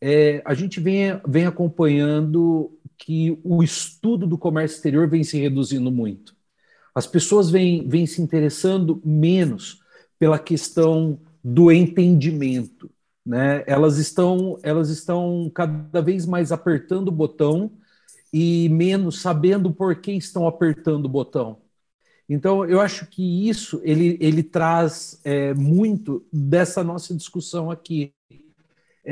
é, a gente vem, vem acompanhando que o estudo do comércio exterior vem se reduzindo muito. As pessoas vêm, vêm se interessando menos pela questão do entendimento. Né? Elas, estão, elas estão cada vez mais apertando o botão e menos sabendo por que estão apertando o botão. Então, eu acho que isso ele, ele traz é, muito dessa nossa discussão aqui.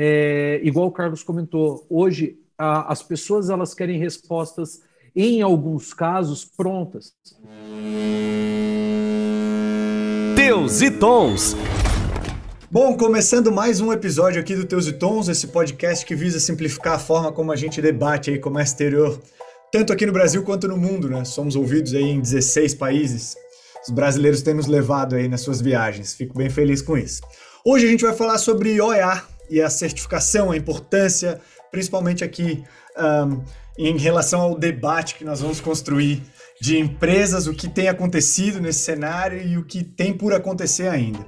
É, igual o Carlos comentou, hoje a, as pessoas elas querem respostas, em alguns casos, prontas. Teus e Tons. Bom, começando mais um episódio aqui do Teus e Tons, esse podcast que visa simplificar a forma como a gente debate aí comércio exterior, tanto aqui no Brasil quanto no mundo, né? Somos ouvidos aí em 16 países. Os brasileiros têm nos levado aí nas suas viagens. Fico bem feliz com isso. Hoje a gente vai falar sobre OEA e a certificação, a importância, principalmente aqui um, em relação ao debate que nós vamos construir de empresas, o que tem acontecido nesse cenário e o que tem por acontecer ainda.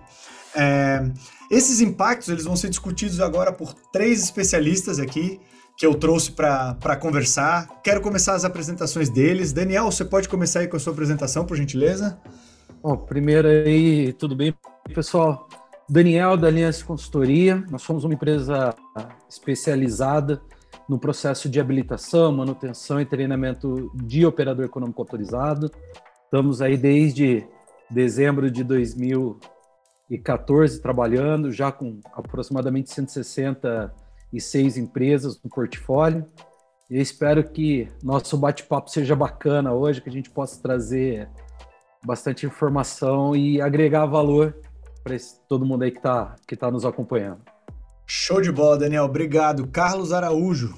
É, esses impactos eles vão ser discutidos agora por três especialistas aqui que eu trouxe para conversar. Quero começar as apresentações deles. Daniel, você pode começar aí com a sua apresentação, por gentileza? Bom, primeiro aí, tudo bem, pessoal? Daniel, da Aliança Consultoria. Nós somos uma empresa especializada no processo de habilitação, manutenção e treinamento de operador econômico autorizado. Estamos aí desde dezembro de 2000 2014 trabalhando, já com aproximadamente 166 empresas no portfólio. E espero que nosso bate-papo seja bacana hoje, que a gente possa trazer bastante informação e agregar valor para todo mundo aí que está que tá nos acompanhando. Show de bola, Daniel. Obrigado. Carlos Araújo.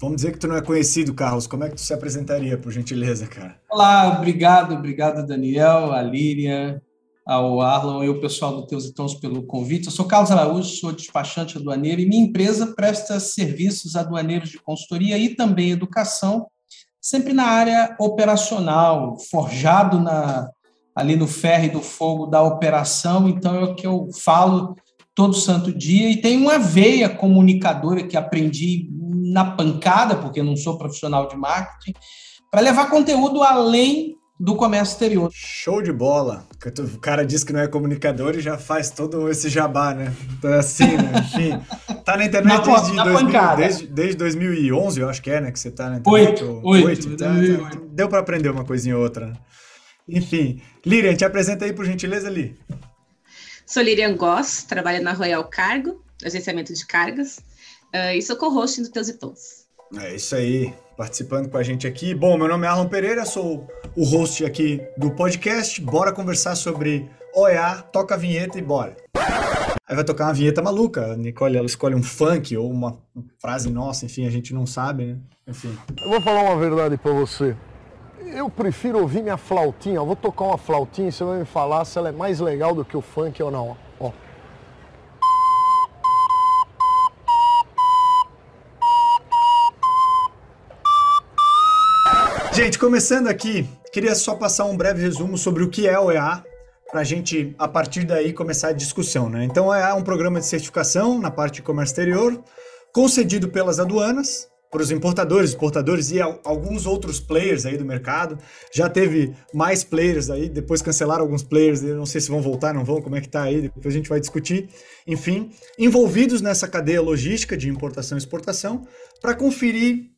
Vamos dizer que tu não é conhecido, Carlos. Como é que tu se apresentaria, por gentileza, cara? Olá, obrigado, obrigado, Daniel, a Líria, ao Arlon e o pessoal do Teus e Tons pelo convite. Eu sou Carlos Araújo, sou despachante aduaneiro e minha empresa presta serviços aduaneiros de consultoria e também educação, sempre na área operacional, forjado na, ali no ferro e do fogo da operação. Então é o que eu falo todo santo dia e tenho uma veia comunicadora que aprendi na pancada, porque não sou profissional de marketing, para levar conteúdo além do comércio exterior. Show de bola. O cara diz que não é comunicador e já faz todo esse jabá, né? Então, assim, né? Enfim, tá na internet na desde, na 2000, desde, desde 2011, eu acho que é, né? Que você tá na internet. Oito. Oito. Oito tá, tá, deu para aprender uma coisinha ou outra. Né? Enfim. Lirian, te apresenta aí, por gentileza, Li. Sou Lirian Goss, trabalho na Royal Cargo, agenciamento de cargas, uh, e sou co-host do Teus e Tons. É isso aí participando com a gente aqui. Bom, meu nome é Arlon Pereira, sou o host aqui do podcast. Bora conversar sobre OEA, toca a vinheta e bora. Aí vai tocar uma vinheta maluca. A Nicole ela escolhe um funk ou uma frase nossa, enfim, a gente não sabe, né? Enfim. Eu vou falar uma verdade para você. Eu prefiro ouvir minha flautinha. Eu vou tocar uma flautinha e você vai me falar se ela é mais legal do que o funk ou não. Ó. Gente, começando aqui, queria só passar um breve resumo sobre o que é o EA, para a gente, a partir daí, começar a discussão. Né? Então, é um programa de certificação na parte de comércio exterior, concedido pelas aduanas, para os importadores, exportadores e alguns outros players aí do mercado. Já teve mais players aí, depois cancelaram alguns players, não sei se vão voltar, não vão, como é que tá aí, depois a gente vai discutir. Enfim, envolvidos nessa cadeia logística de importação e exportação, para conferir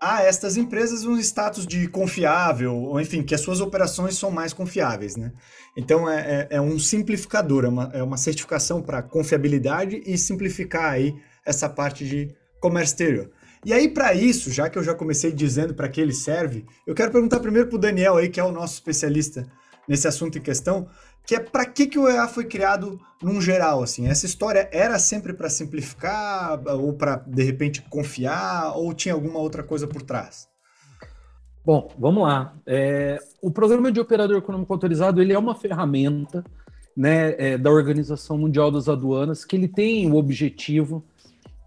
a estas empresas um status de confiável, ou enfim, que as suas operações são mais confiáveis, né? Então é, é, é um simplificador, é uma, é uma certificação para confiabilidade e simplificar aí essa parte de comércio exterior. E aí, para isso, já que eu já comecei dizendo para que ele serve, eu quero perguntar primeiro para o Daniel aí, que é o nosso especialista nesse assunto em questão, que é para que, que o EA foi criado num geral, assim. Essa história era sempre para simplificar ou para de repente confiar ou tinha alguma outra coisa por trás? Bom, vamos lá. É, o programa de operador econômico autorizado ele é uma ferramenta né, é, da Organização Mundial das Aduanas que ele tem o objetivo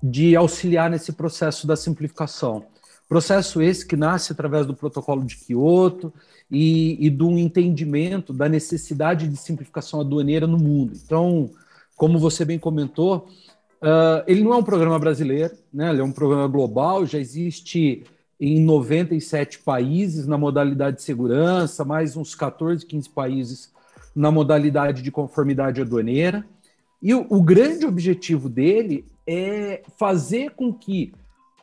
de auxiliar nesse processo da simplificação. Processo esse que nasce através do protocolo de Kyoto e, e do entendimento da necessidade de simplificação aduaneira no mundo. Então, como você bem comentou, Uh, ele não é um programa brasileiro, né? ele é um programa global, já existe em 97 países na modalidade de segurança, mais uns 14, 15 países na modalidade de conformidade aduaneira. E o, o grande objetivo dele é fazer com que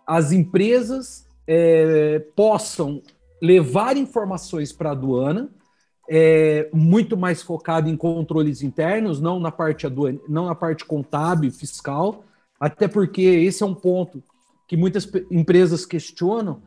as empresas é, possam levar informações para a aduana, é, muito mais focado em controles internos, não na parte aduana, não na parte contábil, fiscal, até porque esse é um ponto que muitas empresas questionam.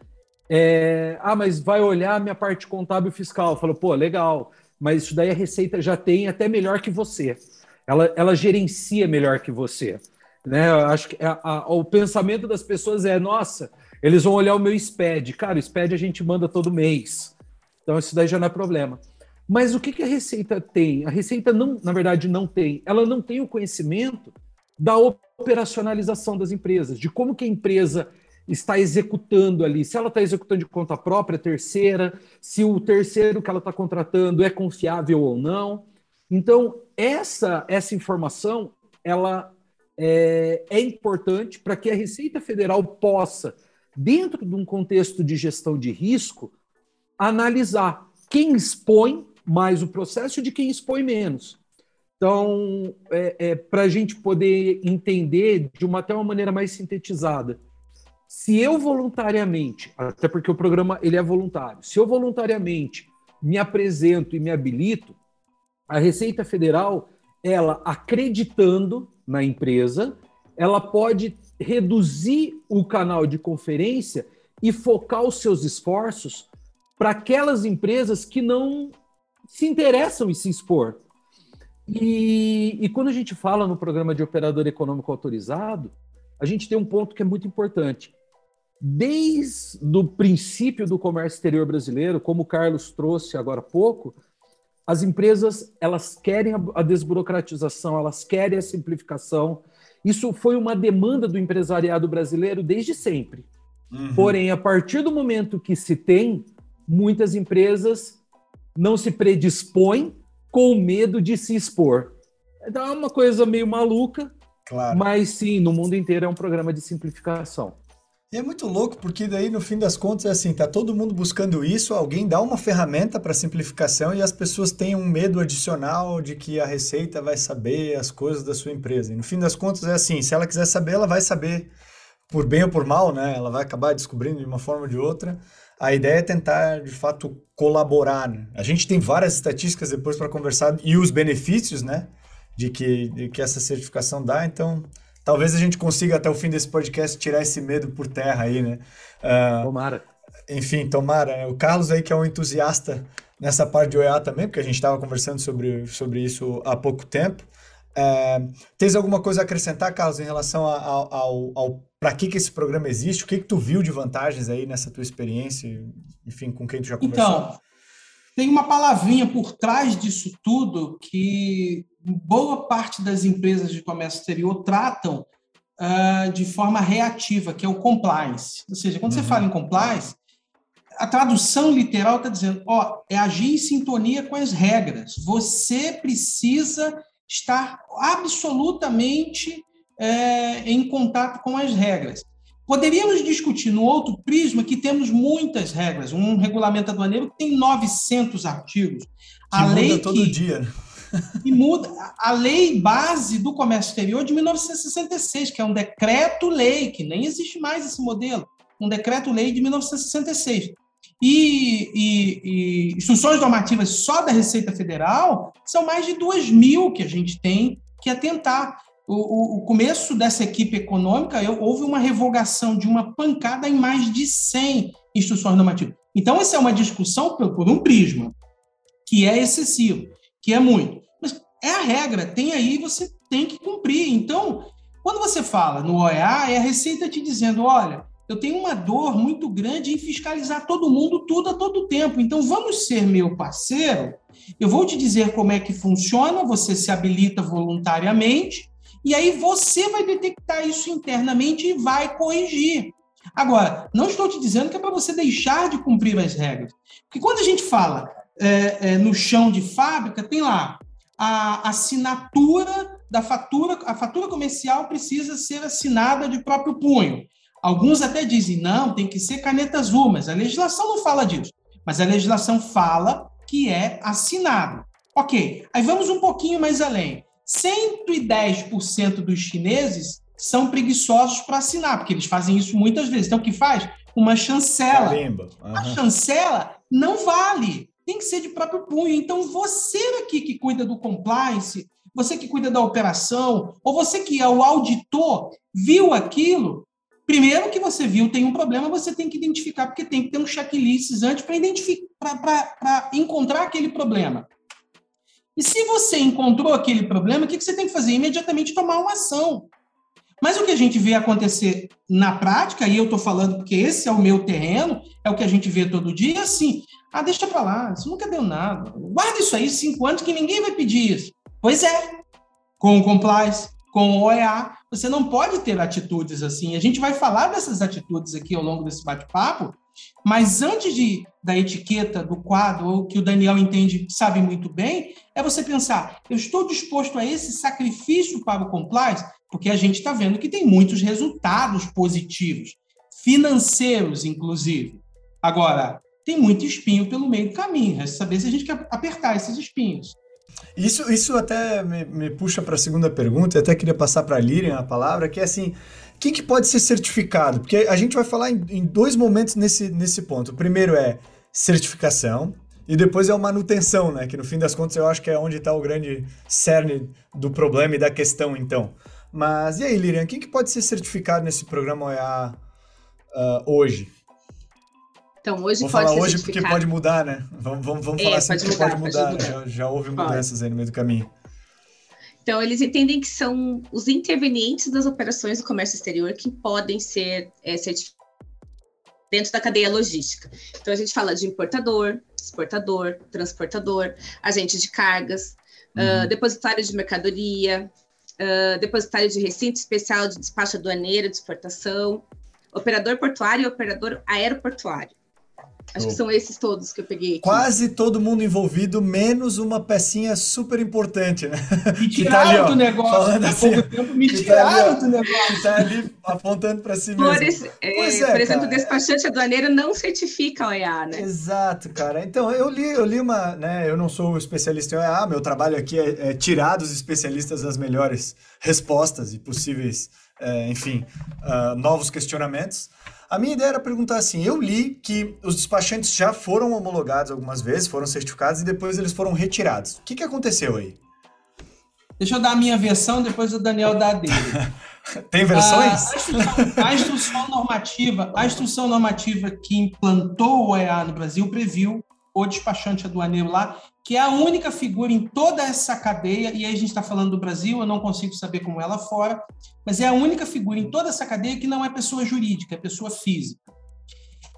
É, ah, mas vai olhar minha parte contábil fiscal. Falo, pô, legal, mas isso daí a Receita já tem até melhor que você. Ela, ela gerencia melhor que você. Né? Eu acho que a, a, o pensamento das pessoas é: nossa, eles vão olhar o meu SPED. Cara, o SPED a gente manda todo mês. Então isso daí já não é problema. Mas o que, que a Receita tem? A Receita, não, na verdade, não tem. Ela não tem o conhecimento da operacionalização das empresas, de como que a empresa está executando ali, se ela está executando de conta própria, terceira, se o terceiro que ela está contratando é confiável ou não. Então, essa, essa informação ela é, é importante para que a Receita Federal possa, dentro de um contexto de gestão de risco, analisar quem expõe mais o processo de quem expõe menos. Então, é, é para a gente poder entender de uma até uma maneira mais sintetizada, se eu voluntariamente, até porque o programa ele é voluntário, se eu voluntariamente me apresento e me habilito, a Receita Federal, ela acreditando na empresa, ela pode reduzir o canal de conferência e focar os seus esforços para aquelas empresas que não se interessam em se expor. E, e, quando a gente fala no programa de operador econômico autorizado, a gente tem um ponto que é muito importante. Desde o princípio do comércio exterior brasileiro, como o Carlos trouxe agora há pouco, as empresas elas querem a desburocratização, elas querem a simplificação. Isso foi uma demanda do empresariado brasileiro desde sempre. Uhum. Porém, a partir do momento que se tem, muitas empresas não se predispõem com medo de se expor. Então é uma coisa meio maluca, claro. mas sim, no mundo inteiro é um programa de simplificação. E é muito louco, porque daí, no fim das contas, é assim, tá todo mundo buscando isso, alguém dá uma ferramenta para simplificação e as pessoas têm um medo adicional de que a Receita vai saber as coisas da sua empresa. E no fim das contas é assim, se ela quiser saber, ela vai saber por bem ou por mal, né? Ela vai acabar descobrindo de uma forma ou de outra. A ideia é tentar, de fato, colaborar. Né? A gente tem várias estatísticas depois para conversar e os benefícios, né? De que, de que essa certificação dá. Então, talvez a gente consiga até o fim desse podcast tirar esse medo por terra aí, né? Uh, tomara. Enfim, tomara. O Carlos aí que é um entusiasta nessa parte de OEA também, porque a gente estava conversando sobre, sobre isso há pouco tempo. É, tens alguma coisa a acrescentar, Carlos, em relação ao, ao, ao para que, que esse programa existe? O que, que tu viu de vantagens aí nessa tua experiência? Enfim, com quem tu já conversou? Então, tem uma palavrinha por trás disso tudo que boa parte das empresas de comércio exterior tratam uh, de forma reativa, que é o compliance. Ou seja, quando uhum. você fala em compliance, a tradução literal está dizendo, ó, é agir em sintonia com as regras. Você precisa estar absolutamente é, em contato com as regras. Poderíamos discutir no outro prisma que temos muitas regras, um regulamento aduaneiro que tem 900 artigos. Que a muda lei todo que, dia. E muda. A lei base do comércio exterior de 1966, que é um decreto-lei, que nem existe mais esse modelo, um decreto-lei de 1966. E, e, e, instruções normativas só da Receita Federal são mais de 2 mil que a gente tem que atentar o, o, começo dessa equipe econômica, eu, houve uma revogação de uma pancada em mais de 100 instruções normativas. Então, essa é uma discussão por, por um prisma, que é excessivo, que é muito. Mas é a regra, tem aí, você tem que cumprir. Então, quando você fala no OEA, é a Receita te dizendo: olha, eu tenho uma dor muito grande em fiscalizar todo mundo, tudo a todo tempo. Então, vamos ser meu parceiro. Eu vou te dizer como é que funciona, você se habilita voluntariamente, e aí você vai detectar isso internamente e vai corrigir. Agora, não estou te dizendo que é para você deixar de cumprir as regras. Porque quando a gente fala é, é, no chão de fábrica, tem lá a assinatura da fatura, a fatura comercial precisa ser assinada de próprio punho. Alguns até dizem, não, tem que ser caneta azul, mas a legislação não fala disso. Mas a legislação fala que é assinado. Ok, aí vamos um pouquinho mais além. 110% dos chineses são preguiçosos para assinar, porque eles fazem isso muitas vezes. Então, o que faz? Uma chancela. Uhum. A chancela não vale, tem que ser de próprio punho. Então, você aqui que cuida do compliance, você que cuida da operação, ou você que é o auditor, viu aquilo, primeiro que você viu tem um problema, você tem que identificar, porque tem que ter um checklist antes para encontrar aquele problema. E se você encontrou aquele problema, o que você tem que fazer? Imediatamente tomar uma ação. Mas o que a gente vê acontecer na prática, e eu estou falando porque esse é o meu terreno, é o que a gente vê todo dia, é assim, ah, deixa para lá, isso nunca deu nada. Guarda isso aí cinco anos que ninguém vai pedir isso. Pois é, com o compliance, com o OEA, você não pode ter atitudes assim. A gente vai falar dessas atitudes aqui ao longo desse bate-papo, mas antes de, da etiqueta, do quadro, ou que o Daniel entende, sabe muito bem, é você pensar: eu estou disposto a esse sacrifício para o compliance? Porque a gente está vendo que tem muitos resultados positivos, financeiros, inclusive. Agora, tem muito espinho pelo meio do caminho, resta saber se a gente quer apertar esses espinhos. Isso, isso até me, me puxa para a segunda pergunta, eu até queria passar para a Lirian a palavra, que é assim, que, que pode ser certificado? Porque a gente vai falar em, em dois momentos nesse, nesse ponto. O primeiro é certificação, e depois é a manutenção, né? Que no fim das contas eu acho que é onde está o grande cerne do problema e da questão, então. Mas e aí, Lirian, quem que pode ser certificado nesse programa OEA uh, hoje? Então, hoje Vou pode falar hoje porque pode mudar, né? Vamos, vamos, vamos é, falar assim pode mudar, pode mudar. Pode mudar. Já, já houve mudanças aí no meio do caminho. Então, eles entendem que são os intervenientes das operações do comércio exterior que podem ser é, certificados dentro da cadeia logística. Então, a gente fala de importador, exportador, transportador, agente de cargas, uhum. uh, depositário de mercadoria, uh, depositário de recinto especial de despacho aduaneiro de exportação, operador portuário e operador aeroportuário. Acho que são esses todos que eu peguei. Aqui. Quase todo mundo envolvido, menos uma pecinha super importante, né? Me tiraram tá ali, ó, do negócio. Falando assim, pouco tempo, me tiraram tá ali, do negócio. Que tá ali apontando para si mesmo. Por, esse, é, é, por exemplo, o despachante aduaneiro não certifica o EA, né? Exato, cara. Então, eu li, eu li uma, né? Eu não sou especialista em OEA, meu trabalho aqui é, é tirar dos especialistas as melhores respostas e possíveis, é, enfim, uh, novos questionamentos. A minha ideia era perguntar assim: eu li que os despachantes já foram homologados algumas vezes, foram certificados e depois eles foram retirados. O que, que aconteceu aí? Deixa eu dar a minha versão, depois o Daniel dá a dele. Tem versões? A, a, instrução, a, instrução, normativa, a instrução normativa que implantou o OEA no Brasil previu o despachante aduaneiro lá, que é a única figura em toda essa cadeia, e aí a gente está falando do Brasil, eu não consigo saber como é lá fora, mas é a única figura em toda essa cadeia que não é pessoa jurídica, é pessoa física.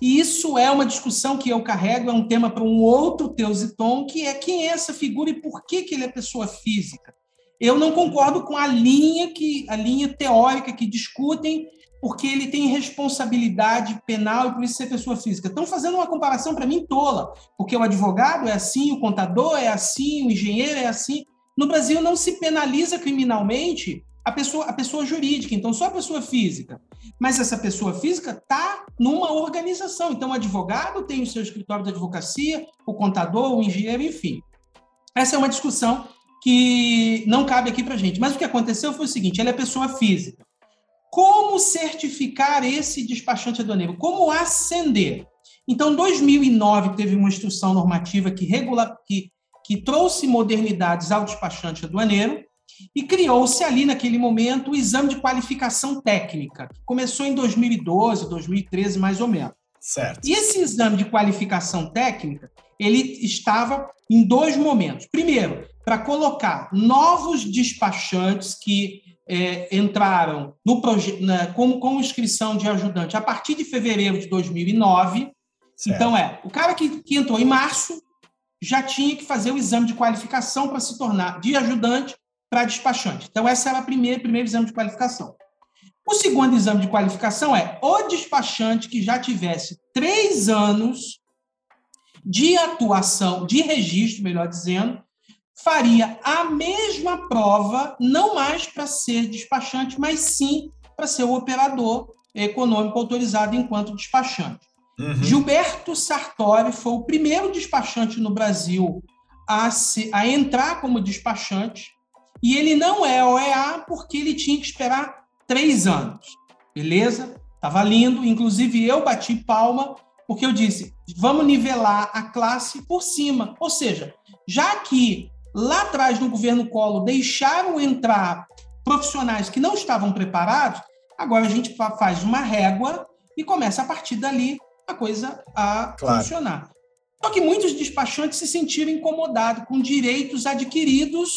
E isso é uma discussão que eu carrego, é um tema para um outro Teusiton, que é quem é essa figura e por que, que ele é pessoa física. Eu não concordo com a linha que a linha teórica que discutem porque ele tem responsabilidade penal e por isso ser pessoa física. Estão fazendo uma comparação para mim tola, porque o advogado é assim, o contador é assim, o engenheiro é assim. No Brasil não se penaliza criminalmente a pessoa, a pessoa jurídica, então só a pessoa física. Mas essa pessoa física está numa organização. Então o advogado tem o seu escritório de advocacia, o contador, o engenheiro, enfim. Essa é uma discussão que não cabe aqui para gente. Mas o que aconteceu foi o seguinte: ela é pessoa física. Como certificar esse despachante aduaneiro? Como acender? Então, 2009 teve uma instrução normativa que, regula, que, que trouxe modernidades ao despachante aduaneiro e criou-se ali naquele momento o exame de qualificação técnica, que começou em 2012, 2013 mais ou menos. Certo. E esse exame de qualificação técnica, ele estava em dois momentos. Primeiro, para colocar novos despachantes que é, entraram no né, como, com inscrição de ajudante a partir de fevereiro de 2009. Certo. Então, é, o cara que, que entrou em março já tinha que fazer o exame de qualificação para se tornar de ajudante para despachante. Então, essa era a primeira primeiro exame de qualificação. O segundo exame de qualificação é o despachante que já tivesse três anos de atuação, de registro, melhor dizendo, faria a mesma prova, não mais para ser despachante, mas sim para ser o operador econômico autorizado enquanto despachante. Uhum. Gilberto Sartori foi o primeiro despachante no Brasil a, se, a entrar como despachante, e ele não é OEA porque ele tinha que esperar três anos. Beleza? Estava lindo. Inclusive, eu bati palma porque eu disse: vamos nivelar a classe por cima. Ou seja, já que lá atrás no governo Collor deixaram entrar profissionais que não estavam preparados, agora a gente faz uma régua e começa a partir dali a coisa a claro. funcionar. Só que muitos despachantes se sentiram incomodados com direitos adquiridos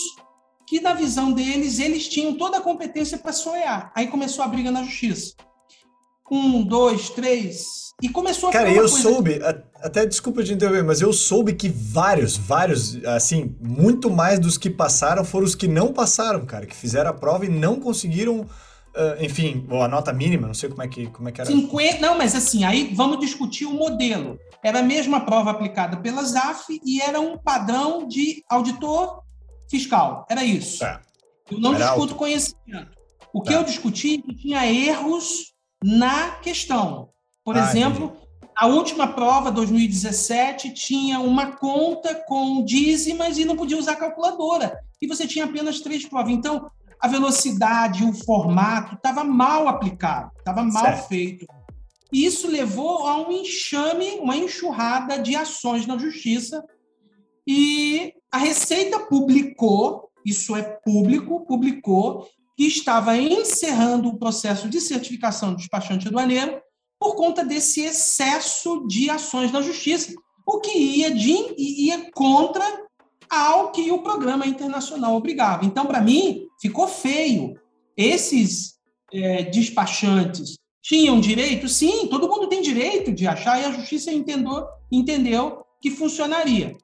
que, na visão deles, eles tinham toda a competência para sonhar. Aí começou a briga na justiça. Um, dois, três. E começou a Cara, eu soube, até desculpa de interromper, mas eu soube que vários, vários, assim, muito mais dos que passaram foram os que não passaram, cara, que fizeram a prova e não conseguiram. Uh, enfim, ou a nota mínima, não sei como é que, como é que era. 50, não, mas assim, aí vamos discutir o modelo. Era a mesma prova aplicada pela ZAF e era um padrão de auditor fiscal. Era isso. É. Eu não Era discuto alto. conhecimento. O que é. eu discuti é que tinha erros na questão. Por ah, exemplo, entendi. a última prova, 2017, tinha uma conta com dízimas e não podia usar calculadora. E você tinha apenas três provas. Então, a velocidade, o formato estava mal aplicado, estava mal certo. feito. E isso levou a um enxame, uma enxurrada de ações na justiça. E a Receita publicou, isso é público, publicou que estava encerrando o processo de certificação do despachante aduaneiro por conta desse excesso de ações na justiça, o que ia, de, ia contra ao que o programa internacional obrigava. Então, para mim, ficou feio. Esses é, despachantes tinham direito? Sim, todo mundo tem direito de achar, e a justiça entendeu, entendeu que funcionaria.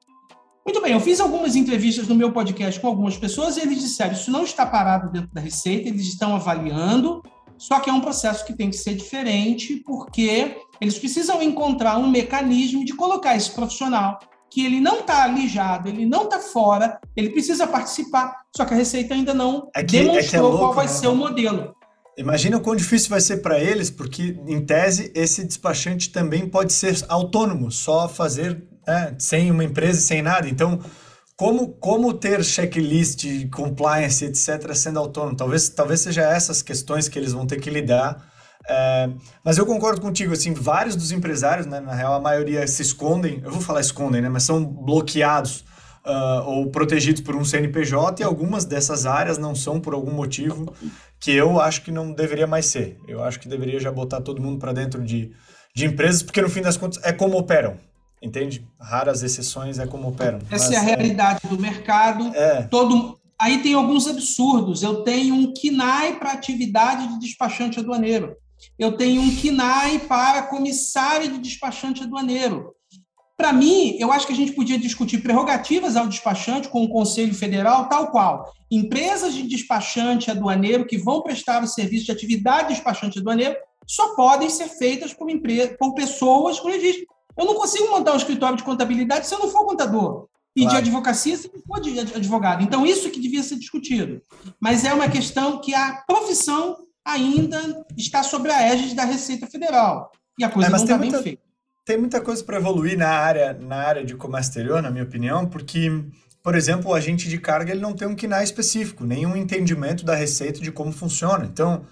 Muito bem, eu fiz algumas entrevistas no meu podcast com algumas pessoas e eles disseram: isso não está parado dentro da Receita, eles estão avaliando, só que é um processo que tem que ser diferente, porque eles precisam encontrar um mecanismo de colocar esse profissional que ele não está alijado, ele não está fora, ele precisa participar, só que a Receita ainda não é que, demonstrou é que é louco, qual vai né? ser o modelo. Imagina o quão difícil vai ser para eles, porque, em tese, esse despachante também pode ser autônomo, só fazer é, sem uma empresa sem nada. Então, como, como ter checklist, compliance, etc., sendo autônomo? Talvez, talvez seja essas questões que eles vão ter que lidar. É, mas eu concordo contigo, assim, vários dos empresários, né, na real, a maioria se escondem, eu vou falar escondem, né, mas são bloqueados uh, ou protegidos por um CNPJ e algumas dessas áreas não são por algum motivo que eu acho que não deveria mais ser. Eu acho que deveria já botar todo mundo para dentro de, de empresas, porque no fim das contas é como operam. Entende? Raras exceções é como operam. Essa Mas, é a realidade é... do mercado. É. Todo... Aí tem alguns absurdos. Eu tenho um KINAI para atividade de despachante aduaneiro. Eu tenho um KINAI para comissário de despachante aduaneiro. Para mim, eu acho que a gente podia discutir prerrogativas ao despachante com o Conselho Federal, tal qual. Empresas de despachante aduaneiro que vão prestar o serviço de atividade de despachante aduaneiro só podem ser feitas por, empresa, por pessoas com registro. Eu não consigo montar um escritório de contabilidade se eu não for contador. E claro. de advocacia se não for de advogado. Então, isso que devia ser discutido. Mas é uma questão que a profissão ainda está sobre a égide da Receita Federal. E a coisa é, não está bem feita. Tem muita coisa para evoluir na área, na área de comércio exterior, na minha opinião, porque, por exemplo, o agente de carga ele não tem um KNAI específico, nenhum entendimento da receita de como funciona. Então,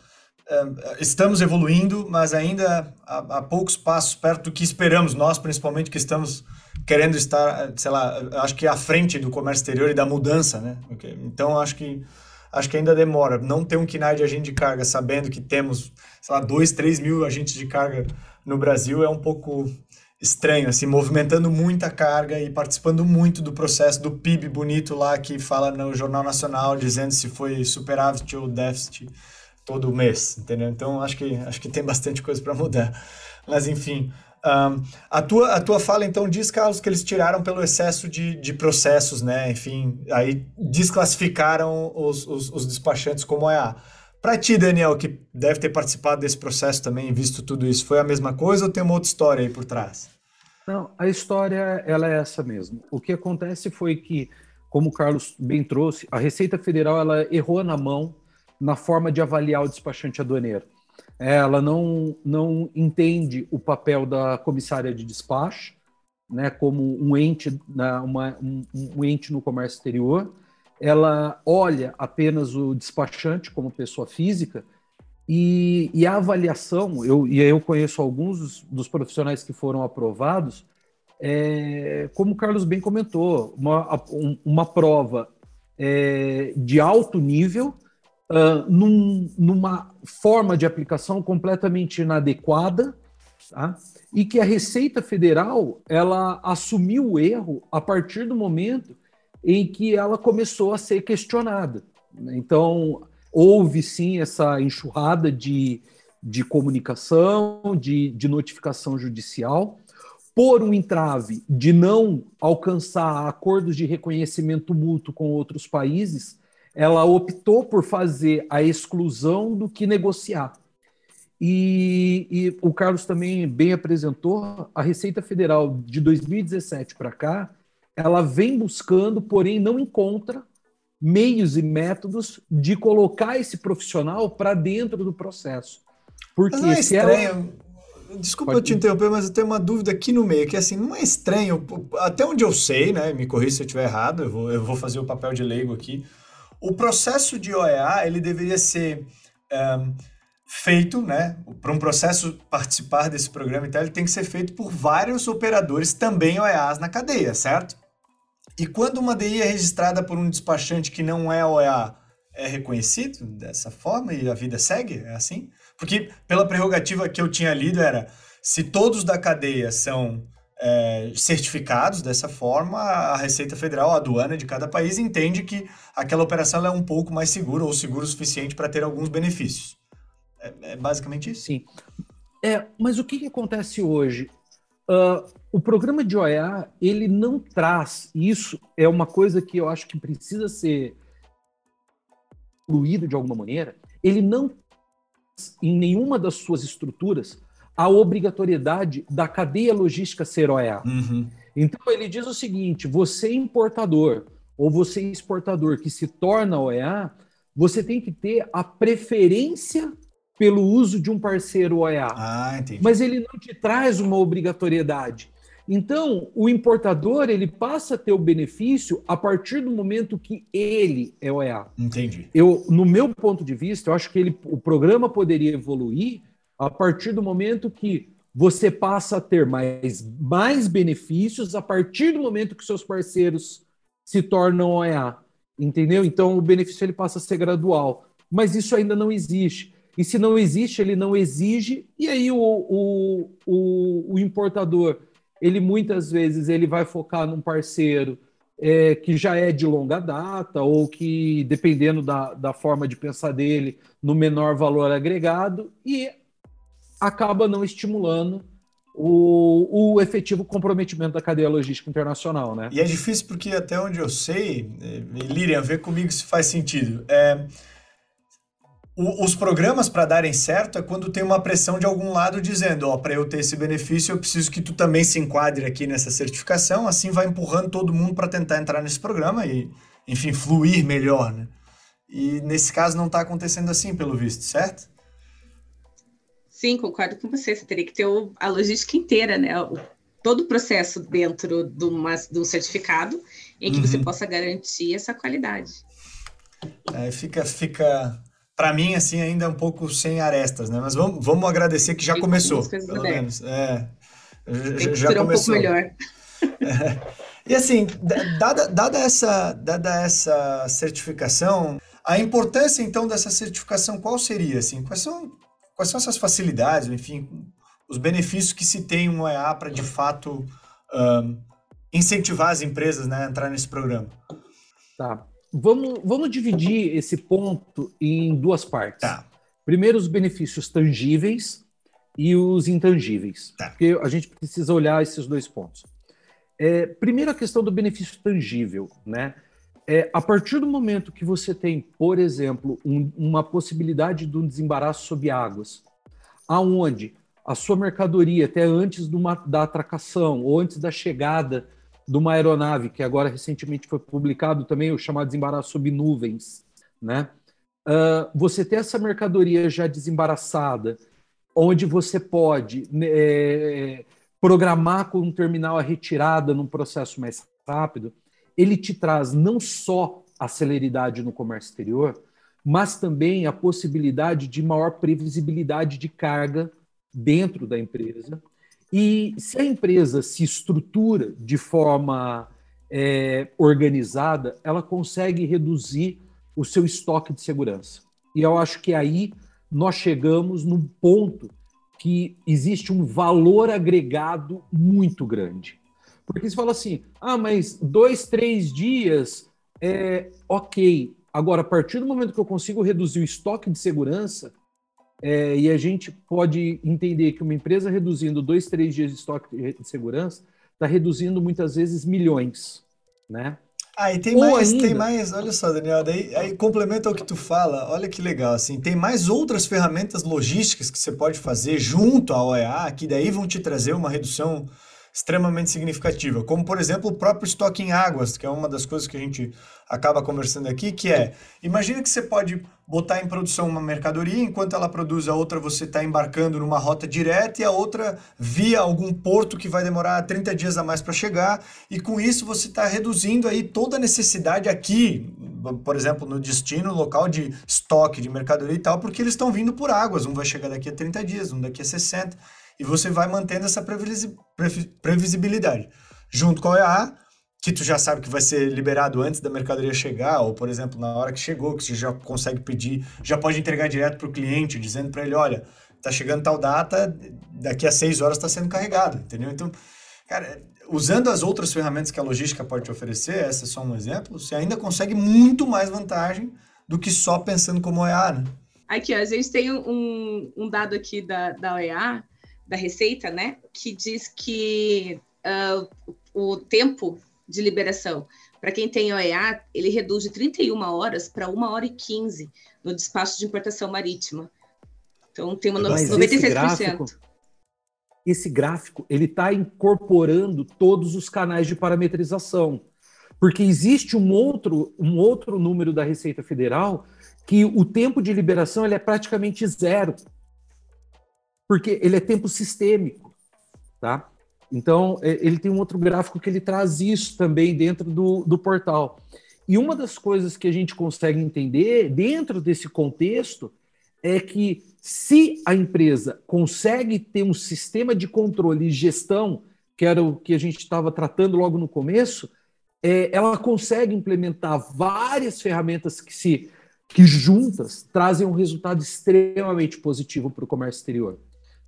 estamos evoluindo, mas ainda há, poucos passos perto do que esperamos, nós principalmente que estamos querendo estar, sei lá, acho que à frente do comércio exterior e da mudança, né? Então, acho que acho que ainda demora. Não ter um KNAI de agente de carga, sabendo que temos, sei lá, 2, 3 mil agentes de carga no Brasil, é um pouco estranho, assim, movimentando muita carga e participando muito do processo do PIB bonito lá que fala no Jornal Nacional, dizendo se foi superávit ou déficit todo mês, entendeu? Então acho que acho que tem bastante coisa para mudar. Mas enfim, um, a, tua, a tua fala então diz, Carlos, que eles tiraram pelo excesso de, de processos, né? Enfim, aí desclassificaram os, os, os despachantes como EA. Para ti, Daniel, que deve ter participado desse processo também visto tudo isso, foi a mesma coisa ou tem uma outra história aí por trás? Não, a história ela é essa mesmo. O que acontece foi que como o Carlos bem trouxe, a Receita Federal ela errou na mão na forma de avaliar o despachante aduaneiro. Ela não, não entende o papel da comissária de despacho, né, como um ente, uma, um, um ente no comércio exterior. Ela olha apenas o despachante como pessoa física e, e a avaliação, eu, e eu conheço alguns dos, dos profissionais que foram aprovados, é, como o Carlos bem comentou, uma, uma prova é, de alto nível, uh, num, numa forma de aplicação completamente inadequada, tá? e que a Receita Federal ela assumiu o erro a partir do momento em que ela começou a ser questionada. Então, houve sim essa enxurrada de, de comunicação, de, de notificação judicial, por um entrave de não alcançar acordos de reconhecimento mútuo com outros países, ela optou por fazer a exclusão do que negociar. E, e o Carlos também bem apresentou, a Receita Federal de 2017 para cá, ela vem buscando, porém não encontra meios e métodos de colocar esse profissional para dentro do processo. Porque não é estranho. Ela Desculpa Pode... eu te interromper, mas eu tenho uma dúvida aqui no meio, que assim, não é estranho, até onde eu sei, né? Me corrija se eu estiver errado, eu vou, eu vou fazer o papel de leigo aqui. O processo de OEA, ele deveria ser um, feito, né? Para um processo participar desse programa, então, ele tem que ser feito por vários operadores também OEAs na cadeia, certo? E quando uma DI é registrada por um despachante que não é OEA, é reconhecido dessa forma e a vida segue? É assim? Porque pela prerrogativa que eu tinha lido era se todos da cadeia são é, certificados dessa forma, a Receita Federal, a aduana de cada país, entende que aquela operação é um pouco mais segura ou segura o suficiente para ter alguns benefícios. É, é, basicamente isso. Sim. É, mas o que, que acontece hoje? Uh, o programa de OEA, ele não traz, isso é uma coisa que eu acho que precisa ser incluído de alguma maneira, ele não em nenhuma das suas estruturas a obrigatoriedade da cadeia logística ser OEA. Uhum. Então ele diz o seguinte: você é importador ou você é exportador que se torna OEA, você tem que ter a preferência pelo uso de um parceiro OEA. Ah, entendi. Mas ele não te traz uma obrigatoriedade. Então, o importador ele passa a ter o benefício a partir do momento que ele é OEA. Entendi. Eu, no meu ponto de vista, eu acho que ele, o programa poderia evoluir a partir do momento que você passa a ter mais, mais benefícios a partir do momento que seus parceiros se tornam OEA. Entendeu? Então, o benefício ele passa a ser gradual. Mas isso ainda não existe. E se não existe, ele não exige, e aí o, o, o, o importador ele muitas vezes ele vai focar num parceiro é, que já é de longa data ou que, dependendo da, da forma de pensar dele, no menor valor agregado e acaba não estimulando o, o efetivo comprometimento da cadeia logística internacional, né? E é difícil porque até onde eu sei, é, Lirian, vê comigo se faz sentido. É, o, os programas para darem certo é quando tem uma pressão de algum lado dizendo, ó, para eu ter esse benefício, eu preciso que tu também se enquadre aqui nessa certificação, assim vai empurrando todo mundo para tentar entrar nesse programa e, enfim, fluir melhor, né? E nesse caso não está acontecendo assim, pelo visto, certo? Sim, concordo com você. Você teria que ter a logística inteira, né? todo o processo dentro de, uma, de um certificado em que uhum. você possa garantir essa qualidade. É, fica, fica para mim, assim, ainda um pouco sem arestas, né? Mas vamos, vamos agradecer que já começou, pelo menos. É, já, já começou. Um pouco melhor. É. E assim, dada, dada, essa, dada essa certificação, a importância então dessa certificação qual seria? Assim, quais são, quais são essas facilidades, enfim, os benefícios que se tem um OEA para de fato um, incentivar as empresas né, a entrar nesse programa? Tá. Vamos, vamos dividir esse ponto em duas partes. Tá. Primeiro, os benefícios tangíveis e os intangíveis. Tá. Porque a gente precisa olhar esses dois pontos. É, primeiro, a questão do benefício tangível. Né? É, a partir do momento que você tem, por exemplo, um, uma possibilidade de um desembaraço sob águas, aonde a sua mercadoria, até antes uma, da atracação ou antes da chegada de uma aeronave, que agora recentemente foi publicado também, o chamado desembaraço sob nuvens, né? Uh, você ter essa mercadoria já desembaraçada, onde você pode né, é, programar com um terminal a retirada num processo mais rápido, ele te traz não só a celeridade no comércio exterior, mas também a possibilidade de maior previsibilidade de carga dentro da empresa. E se a empresa se estrutura de forma é, organizada, ela consegue reduzir o seu estoque de segurança. E eu acho que aí nós chegamos num ponto que existe um valor agregado muito grande. Porque você fala assim, ah, mas dois, três dias é ok. Agora, a partir do momento que eu consigo reduzir o estoque de segurança, é, e a gente pode entender que uma empresa reduzindo dois, três dias de estoque de segurança está reduzindo muitas vezes milhões, né? Ah, e tem Ou mais, ainda... tem mais, olha só, Daniel, daí aí complementa o que tu fala, olha que legal, assim, tem mais outras ferramentas logísticas que você pode fazer junto à OEA, que daí vão te trazer uma redução extremamente significativa, como por exemplo o próprio estoque em águas, que é uma das coisas que a gente acaba conversando aqui, que é, imagina que você pode botar em produção uma mercadoria, enquanto ela produz a outra você está embarcando numa rota direta e a outra via algum porto que vai demorar 30 dias a mais para chegar, e com isso você está reduzindo aí toda a necessidade aqui, por exemplo, no destino local de estoque de mercadoria e tal, porque eles estão vindo por águas, um vai chegar daqui a 30 dias, um daqui a 60, e você vai mantendo essa previsibilidade. Junto com a OEA, que tu já sabe que vai ser liberado antes da mercadoria chegar, ou, por exemplo, na hora que chegou, que você já consegue pedir, já pode entregar direto para o cliente, dizendo para ele, olha, tá chegando tal data, daqui a seis horas está sendo carregado, entendeu? Então, cara, usando as outras ferramentas que a logística pode te oferecer, essa é só um exemplo, você ainda consegue muito mais vantagem do que só pensando como OEA, né? Aqui, ó, a gente tem um, um dado aqui da, da OEA, da Receita, né, que diz que uh, o tempo de liberação para quem tem OEA, ele reduz de 31 horas para 1 hora e 15 no despacho de importação marítima. Então tem uma Mas 96%. Esse gráfico, esse gráfico ele está incorporando todos os canais de parametrização. Porque existe um outro, um outro número da Receita Federal que o tempo de liberação ele é praticamente zero porque ele é tempo sistêmico, tá? Então, ele tem um outro gráfico que ele traz isso também dentro do, do portal. E uma das coisas que a gente consegue entender dentro desse contexto é que se a empresa consegue ter um sistema de controle e gestão, que era o que a gente estava tratando logo no começo, é, ela consegue implementar várias ferramentas que se que juntas trazem um resultado extremamente positivo para o comércio exterior.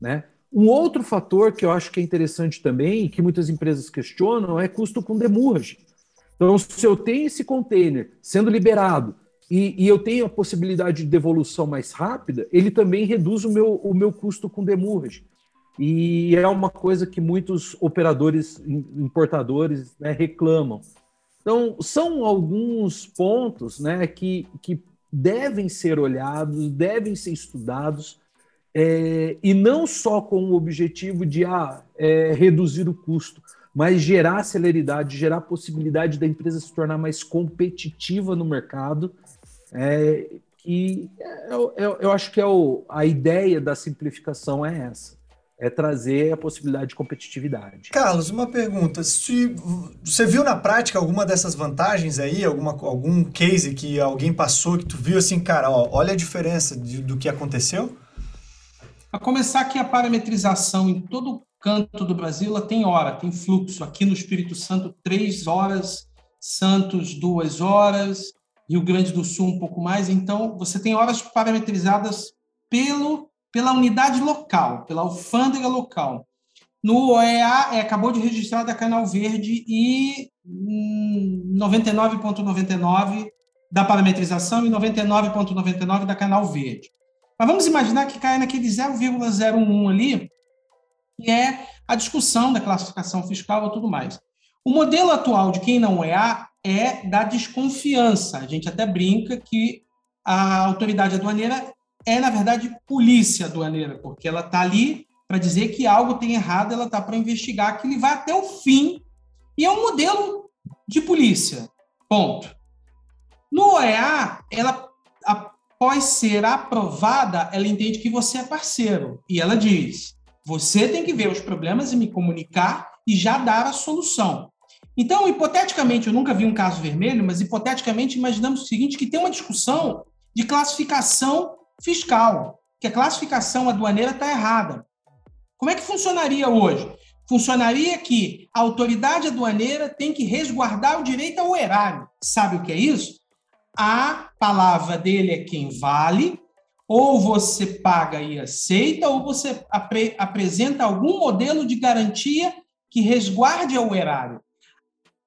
Né? Um outro fator que eu acho que é interessante também, que muitas empresas questionam, é custo com demurrage. Então, se eu tenho esse container sendo liberado e, e, eu tenho a possibilidade de devolução mais rápida, ele também reduz o meu, o meu custo com demurrage. E é uma coisa que muitos operadores, importadores né, reclamam. Então, são alguns pontos né, que, que devem ser olhados, devem ser estudados é, e não só com o objetivo de ah, é, reduzir o custo, mas gerar celeridade, gerar possibilidade da empresa se tornar mais competitiva no mercado. É, e eu, eu, eu, acho que é o, a ideia da simplificação é essa. É trazer a possibilidade de competitividade. Carlos, uma pergunta. Se você viu na prática alguma dessas vantagens aí, alguma, algum case que alguém passou que tu viu assim, cara, ó, olha a diferença de, do que aconteceu? A começar que a parametrização em todo canto do Brasil ela tem hora, tem fluxo. Aqui no Espírito Santo, três horas, Santos, duas horas, Rio Grande do Sul, um pouco mais. Então, você tem horas parametrizadas pelo, pela unidade local, pela alfândega local. No OEA, é, acabou de registrar da Canal Verde e 99,99 hum, da parametrização e 99,99 da Canal Verde. Mas vamos imaginar que cai naquele 0,01 ali, que é a discussão da classificação fiscal e tudo mais. O modelo atual de quem não é A é da desconfiança. A gente até brinca que a autoridade aduaneira é, na verdade, polícia aduaneira, porque ela está ali para dizer que algo tem errado, ela está para investigar, que ele vai até o fim E é um modelo de polícia. Ponto. No OEA, ela, após ser aprovada, ela entende que você é parceiro. E ela diz: você tem que ver os problemas e me comunicar e já dar a solução. Então, hipoteticamente, eu nunca vi um caso vermelho, mas hipoteticamente imaginamos o seguinte, que tem uma discussão de classificação fiscal, que a classificação aduaneira está errada. Como é que funcionaria hoje? Funcionaria que a autoridade aduaneira tem que resguardar o direito ao erário. Sabe o que é isso? A palavra dele é quem vale, ou você paga e aceita, ou você apre apresenta algum modelo de garantia que resguarde ao erário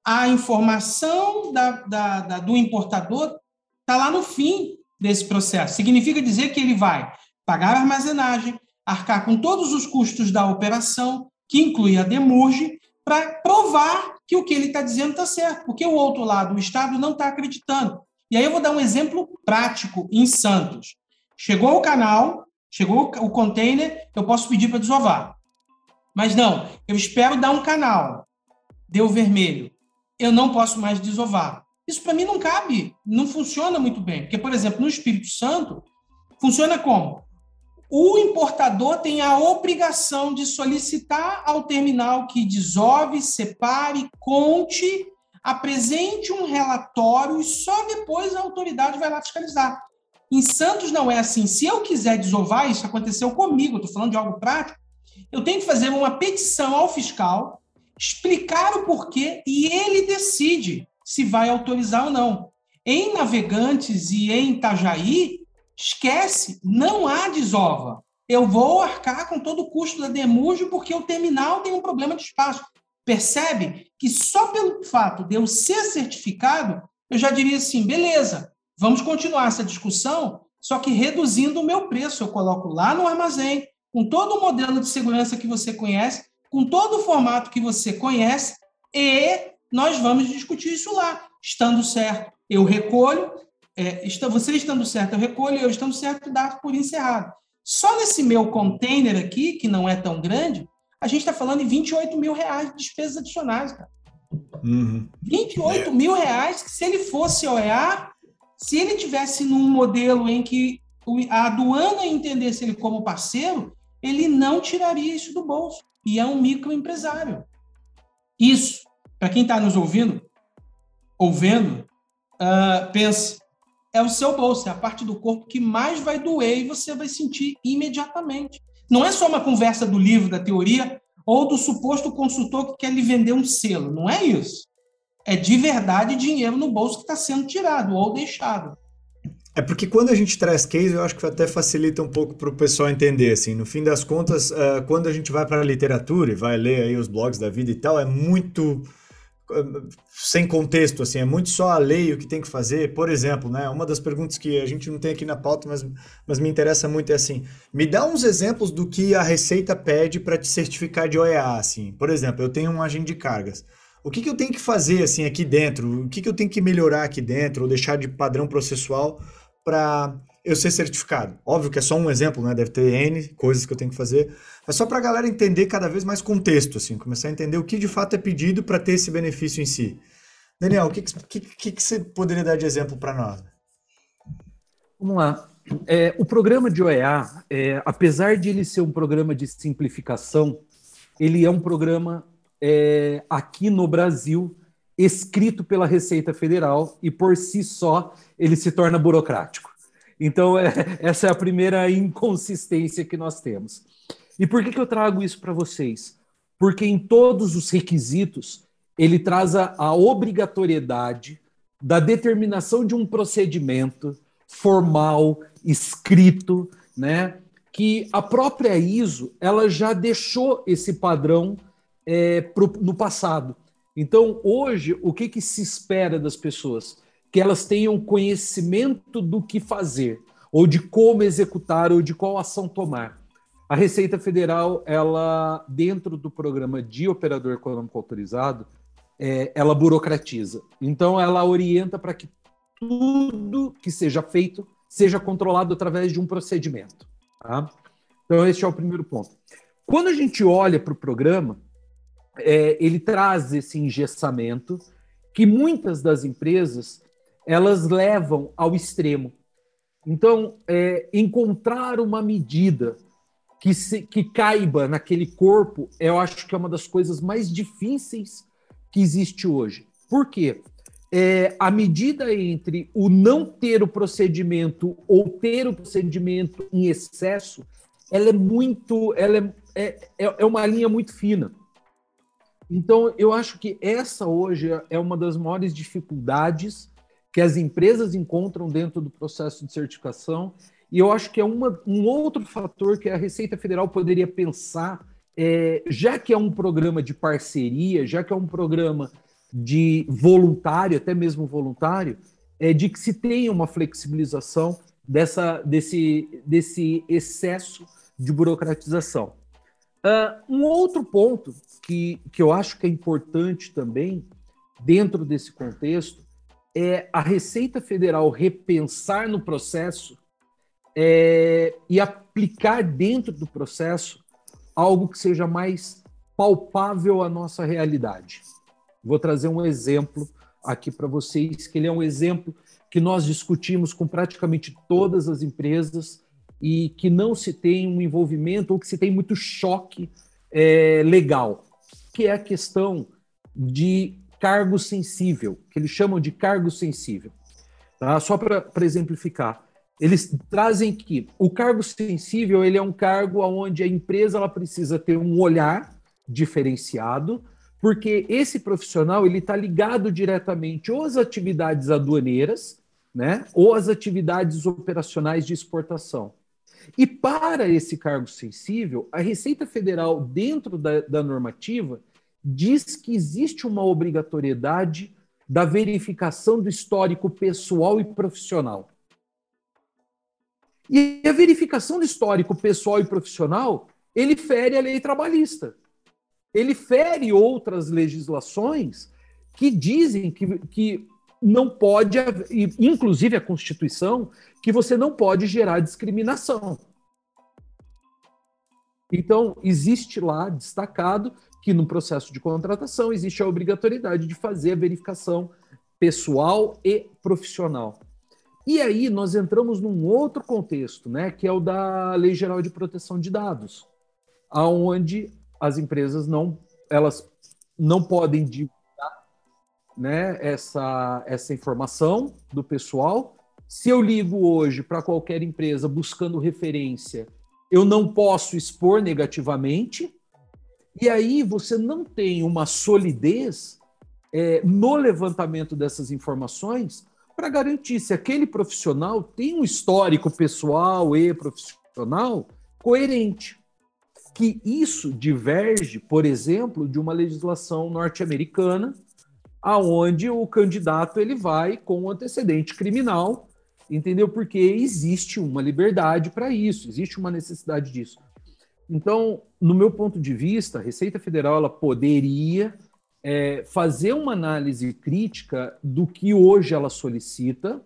a informação da, da, da, do importador está lá no fim desse processo. Significa dizer que ele vai pagar a armazenagem, arcar com todos os custos da operação, que inclui a demurge, para provar que o que ele está dizendo está certo, porque o outro lado, o Estado, não está acreditando. E aí eu vou dar um exemplo prático em Santos. Chegou o canal, chegou o container, eu posso pedir para desovar. Mas não, eu espero dar um canal, deu vermelho eu não posso mais desovar. Isso para mim não cabe, não funciona muito bem. Porque, por exemplo, no Espírito Santo, funciona como? O importador tem a obrigação de solicitar ao terminal que desove, separe, conte, apresente um relatório e só depois a autoridade vai lá fiscalizar. Em Santos não é assim. Se eu quiser desovar, isso aconteceu comigo, estou falando de algo prático, eu tenho que fazer uma petição ao fiscal explicar o porquê e ele decide se vai autorizar ou não. Em Navegantes e em Itajaí, esquece, não há desova. Eu vou arcar com todo o custo da demurge porque o terminal tem um problema de espaço. Percebe que só pelo fato de eu ser certificado, eu já diria assim, beleza, vamos continuar essa discussão, só que reduzindo o meu preço. Eu coloco lá no armazém, com todo o modelo de segurança que você conhece, com todo o formato que você conhece e nós vamos discutir isso lá. Estando certo, eu recolho, é, você estando certo, eu recolho, eu estando certo, dá por encerrado. Só nesse meu container aqui, que não é tão grande, a gente está falando em 28 mil reais de despesas adicionais, cara. Uhum. 28 mil reais, que se ele fosse OEA, se ele tivesse num modelo em que a aduana entendesse ele como parceiro, ele não tiraria isso do bolso e é um microempresário. Isso, para quem está nos ouvindo, ouvindo, uh, pense, é o seu bolso, é a parte do corpo que mais vai doer e você vai sentir imediatamente. Não é só uma conversa do livro, da teoria, ou do suposto consultor que quer lhe vender um selo. Não é isso. É de verdade dinheiro no bolso que está sendo tirado ou deixado. É porque quando a gente traz case, eu acho que até facilita um pouco para o pessoal entender, assim, no fim das contas, uh, quando a gente vai para a literatura e vai ler aí os blogs da vida e tal, é muito sem contexto, assim, é muito só a lei o que tem que fazer. Por exemplo, né, uma das perguntas que a gente não tem aqui na pauta, mas, mas me interessa muito é assim, me dá uns exemplos do que a Receita pede para te certificar de OEA, assim. Por exemplo, eu tenho um agente de cargas. O que, que eu tenho que fazer assim aqui dentro? O que, que eu tenho que melhorar aqui dentro ou deixar de padrão processual para eu ser certificado. Óbvio que é só um exemplo, né? Deve ter N coisas que eu tenho que fazer. É só para a galera entender cada vez mais contexto, assim, começar a entender o que de fato é pedido para ter esse benefício em si. Daniel, o que, que, que, que você poderia dar de exemplo para nós? Vamos lá. É, o programa de OEA, é, apesar de ele ser um programa de simplificação, ele é um programa é, aqui no Brasil escrito pela Receita Federal e por si só ele se torna burocrático. Então, é, essa é a primeira inconsistência que nós temos. E por que, que eu trago isso para vocês? Porque em todos os requisitos ele traz a, a obrigatoriedade da determinação de um procedimento formal, escrito, né? Que a própria ISO ela já deixou esse padrão é, pro, no passado. Então, hoje, o que, que se espera das pessoas? Que elas tenham conhecimento do que fazer, ou de como executar, ou de qual ação tomar. A Receita Federal, ela, dentro do programa de operador econômico autorizado, é, ela burocratiza. Então, ela orienta para que tudo que seja feito seja controlado através de um procedimento. Tá? Então, esse é o primeiro ponto. Quando a gente olha para o programa, é, ele traz esse engessamento que muitas das empresas elas levam ao extremo. Então, é, encontrar uma medida que, se, que caiba naquele corpo, eu acho que é uma das coisas mais difíceis que existe hoje. Por quê? É, a medida entre o não ter o procedimento ou ter o procedimento em excesso, ela é muito, ela é, é, é, uma linha muito fina. Então, eu acho que essa hoje é uma das maiores dificuldades que as empresas encontram dentro do processo de certificação e eu acho que é uma, um outro fator que a Receita Federal poderia pensar, é, já que é um programa de parceria, já que é um programa de voluntário, até mesmo voluntário, é de que se tenha uma flexibilização dessa, desse, desse excesso de burocratização. Uh, um outro ponto que, que eu acho que é importante também, dentro desse contexto, é a Receita Federal repensar no processo é, e aplicar dentro do processo algo que seja mais palpável à nossa realidade. Vou trazer um exemplo aqui para vocês, que ele é um exemplo que nós discutimos com praticamente todas as empresas e que não se tem um envolvimento ou que se tem muito choque é, legal, que é a questão de cargo sensível, que eles chamam de cargo sensível. Tá? Só para exemplificar, eles trazem que o cargo sensível ele é um cargo onde a empresa ela precisa ter um olhar diferenciado, porque esse profissional ele está ligado diretamente ou às atividades aduaneiras, né, ou às atividades operacionais de exportação. E para esse cargo sensível, a Receita Federal, dentro da, da normativa, diz que existe uma obrigatoriedade da verificação do histórico pessoal e profissional. E a verificação do histórico pessoal e profissional, ele fere a lei trabalhista. Ele fere outras legislações que dizem que, que não pode, inclusive a Constituição, que você não pode gerar discriminação. Então, existe lá destacado que no processo de contratação existe a obrigatoriedade de fazer a verificação pessoal e profissional. E aí nós entramos num outro contexto, né, que é o da Lei Geral de Proteção de Dados, aonde as empresas não elas não podem divulgar, né, essa essa informação do pessoal. Se eu ligo hoje para qualquer empresa buscando referência, eu não posso expor negativamente. E aí você não tem uma solidez é, no levantamento dessas informações para garantir se aquele profissional tem um histórico pessoal e profissional coerente. Que isso diverge, por exemplo, de uma legislação norte-americana, aonde o candidato ele vai com um antecedente criminal, entendeu? Porque existe uma liberdade para isso, existe uma necessidade disso. Então, no meu ponto de vista, a Receita Federal ela poderia é, fazer uma análise crítica do que hoje ela solicita,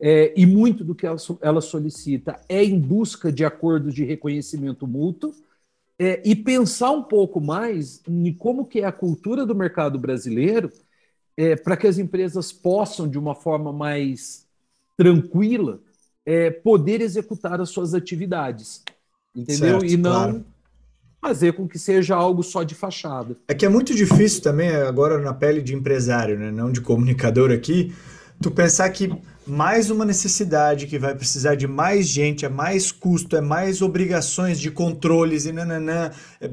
é, e muito do que ela, ela, solicita é em busca de acordos de reconhecimento mútuo, é, e pensar um pouco mais em como que é a cultura do mercado brasileiro é, para que as empresas possam, de uma forma mais tranquila, é, poder executar as suas atividades. Entendeu? Certo, e não claro fazer com que seja algo só de fachada. É que é muito difícil também, agora na pele de empresário, né, não de comunicador aqui, tu pensar que mais uma necessidade que vai precisar de mais gente, é mais custo, é mais obrigações de controles e nananã. É,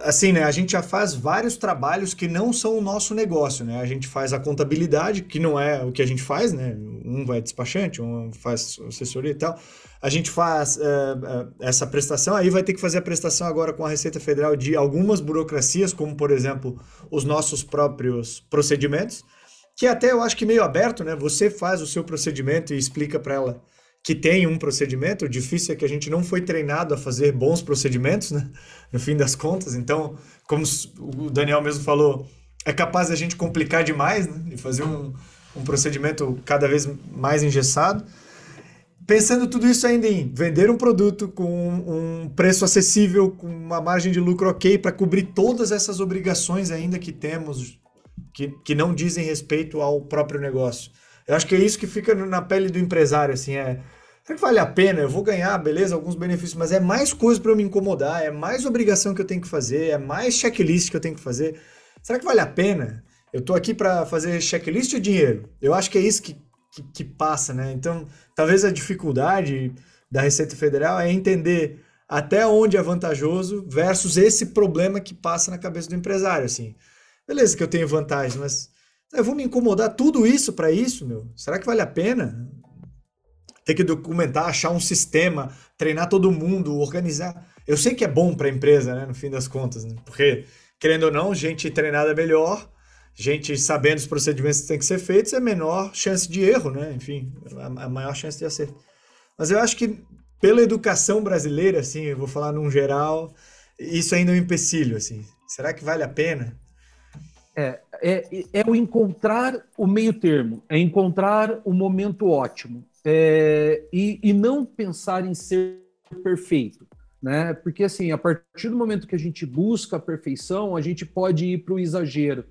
assim, né, a gente já faz vários trabalhos que não são o nosso negócio, né? A gente faz a contabilidade, que não é o que a gente faz, né? Um vai despachante, um faz assessoria e tal a gente faz uh, essa prestação, aí vai ter que fazer a prestação agora com a Receita Federal de algumas burocracias, como por exemplo os nossos próprios procedimentos, que até eu acho que meio aberto, né? Você faz o seu procedimento e explica para ela que tem um procedimento. O difícil é que a gente não foi treinado a fazer bons procedimentos, né? No fim das contas. Então, como o Daniel mesmo falou, é capaz a gente complicar demais, né? E fazer um, um procedimento cada vez mais engessado. pensando tudo isso ainda em vender um produto com um preço acessível, com uma margem de lucro ok, para cobrir todas essas obrigações ainda que temos, que, que não dizem respeito ao próprio negócio. Eu acho que é isso que fica na pele do empresário, assim, é... Será que vale a pena? Eu vou ganhar, beleza, alguns benefícios, mas é mais coisa para eu me incomodar, é mais obrigação que eu tenho que fazer, é mais checklist que eu tenho que fazer. Será que vale a pena? Eu estou aqui para fazer checklist ou dinheiro? Eu acho que é isso que que, que passa, né? Então, talvez a dificuldade da Receita Federal é entender até onde é vantajoso versus esse problema que passa na cabeça do empresário, assim. Beleza que eu tenho vantagem, mas eu vou me incomodar tudo isso para isso, meu? Será que vale a pena? Ter que documentar, achar um sistema, treinar todo mundo, organizar. Eu sei que é bom para a empresa, né, no fim das contas, né? porque querendo ou não, gente treinada melhor gente sabendo os procedimentos que têm que ser feitos, é menor chance de erro, né? Enfim, a maior chance de acerto. Mas eu acho que pela educação brasileira, assim, eu vou falar num geral, isso ainda é um empecilho, assim. Será que vale a pena? É, é, é o encontrar o meio termo, é encontrar o momento ótimo é, e, e não pensar em ser perfeito, né? Porque assim, a partir do momento que a gente busca a perfeição, a gente pode ir para o exagero.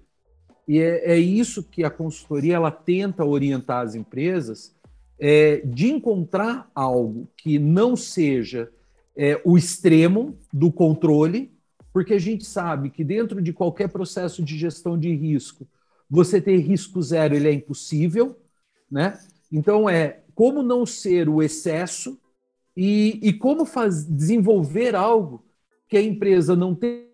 E é, é, isso que a consultoria ela tenta orientar as empresas é, de encontrar algo que não seja é, o extremo do controle, porque a gente sabe que dentro de qualquer processo de gestão de risco, você ter risco zero ele é impossível, né? Então é como não ser o excesso e, e como faz, desenvolver algo que a empresa não tenha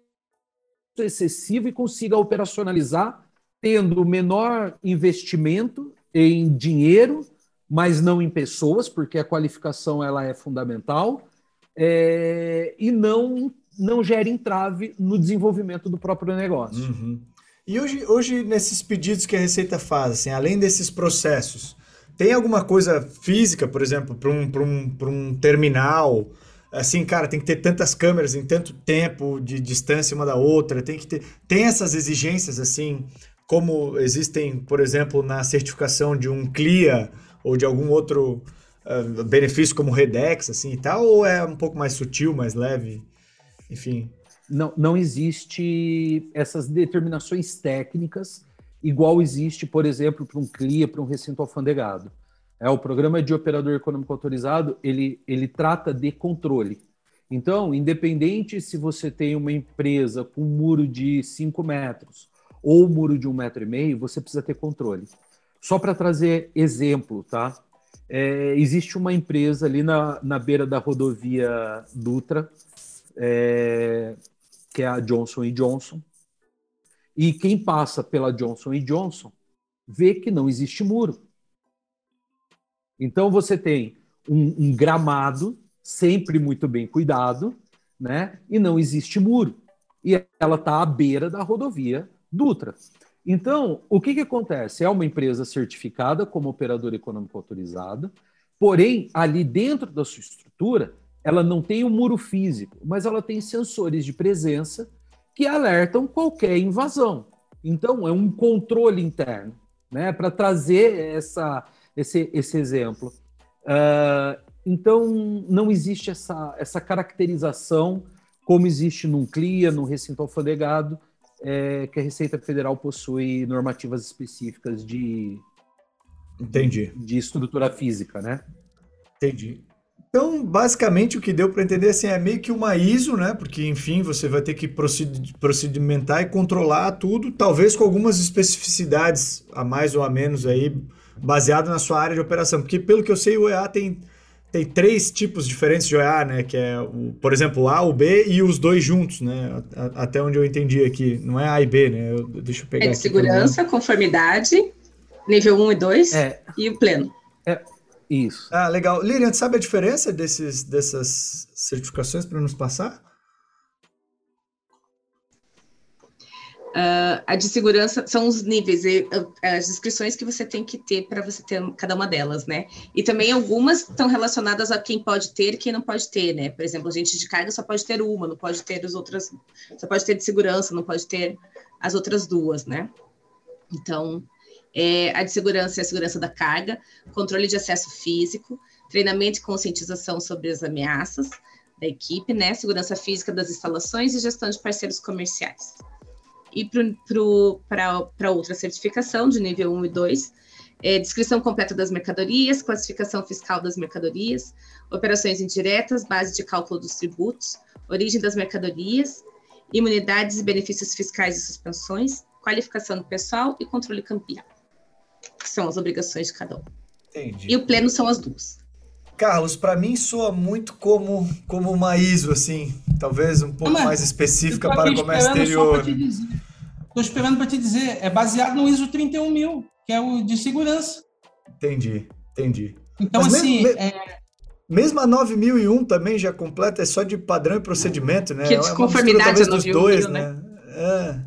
excessivo e consiga operacionalizar tendo menor investimento em dinheiro, mas não em pessoas, porque a qualificação ela é fundamental, é, e não, não gera entrave no desenvolvimento do próprio negócio. Uhum. E hoje, hoje, nesses pedidos que a Receita faz, assim, além desses processos, tem alguma coisa física, por exemplo, para um, um, um terminal? Assim, cara, tem que ter tantas câmeras em tanto tempo de distância uma da outra, tem que ter. Tem essas exigências, assim, como existem, por exemplo, na certificação de um CLIA ou de algum outro uh, benefício como Redex, assim e tal, ou é um pouco mais sutil, mais leve, enfim? Não, não existe essas determinações técnicas igual existe, por exemplo, para um CLIA, para um recinto alfandegado. É, o programa de operador econômico autorizado, ele, ele trata de controle. Então, independente se você tem uma empresa com um muro de 5 metros ou muro de um metro e meio, você precisa ter controle. Só para trazer exemplo, tá? É, existe uma empresa ali na, na beira da rodovia Dutra, é, que é a Johnson Johnson, e quem passa pela Johnson Johnson vê que não existe muro. Então você tem um, um gramado sempre muito bem cuidado, né? E não existe muro. E ela está à beira da rodovia Dutra. Então, o que, que acontece? É uma empresa certificada como operadora econômica autorizada, porém, ali dentro da sua estrutura, ela não tem um muro físico, mas ela tem sensores de presença que alertam qualquer invasão. Então, é um controle interno, né, para trazer essa, esse, esse exemplo. Uh, então, não existe essa, essa caracterização como existe num CLIA, num recinto alfandegado, é, que a Receita Federal possui normativas específicas de, Entendi. de estrutura física, né? Entendi. Então, basicamente, o que deu para entender assim, é meio que uma ISO, né? Porque, enfim, você vai ter que procedimentar e controlar tudo, talvez com algumas especificidades a mais ou a menos aí, baseado na sua área de operação. Porque, pelo que eu sei, o EA tem tem três tipos diferentes de OEA, né? Que é, o, por exemplo, o A, o B e os dois juntos, né? Até onde eu entendi aqui. Não é A e B, né? Eu, deixa eu pegar. É de segurança, conformidade, nível 1 e 2 é. e o pleno. É, isso. Ah, legal. Lilian, sabe a diferença desses, dessas certificações para nos passar? Uh, a de segurança são os níveis, e, uh, as inscrições que você tem que ter para você ter cada uma delas, né? E também algumas estão relacionadas a quem pode ter e quem não pode ter, né? Por exemplo, a gente de carga só pode ter uma, não pode ter as outras, só pode ter de segurança, não pode ter as outras duas, né? Então, é, a de segurança é a segurança da carga, controle de acesso físico, treinamento e conscientização sobre as ameaças da equipe, né? Segurança física das instalações e gestão de parceiros comerciais. E para outra certificação de nível 1 e 2, é, descrição completa das mercadorias, classificação fiscal das mercadorias, operações indiretas, base de cálculo dos tributos, origem das mercadorias, imunidades e benefícios fiscais e suspensões, qualificação do pessoal e controle que são as obrigações de cada um. Entendi. E o pleno são as duas. Carlos, para mim soa muito como, como uma ISO, assim, talvez um pouco mais específica para o comércio exterior. Estou esperando para te dizer, é baseado no ISO 31000, que é o de segurança. Entendi, entendi. Então, Mas assim. Mesmo, é... mesmo a 9001 também já completa, é só de padrão e procedimento, né? Que desconformidade é dos dois, né? né? É.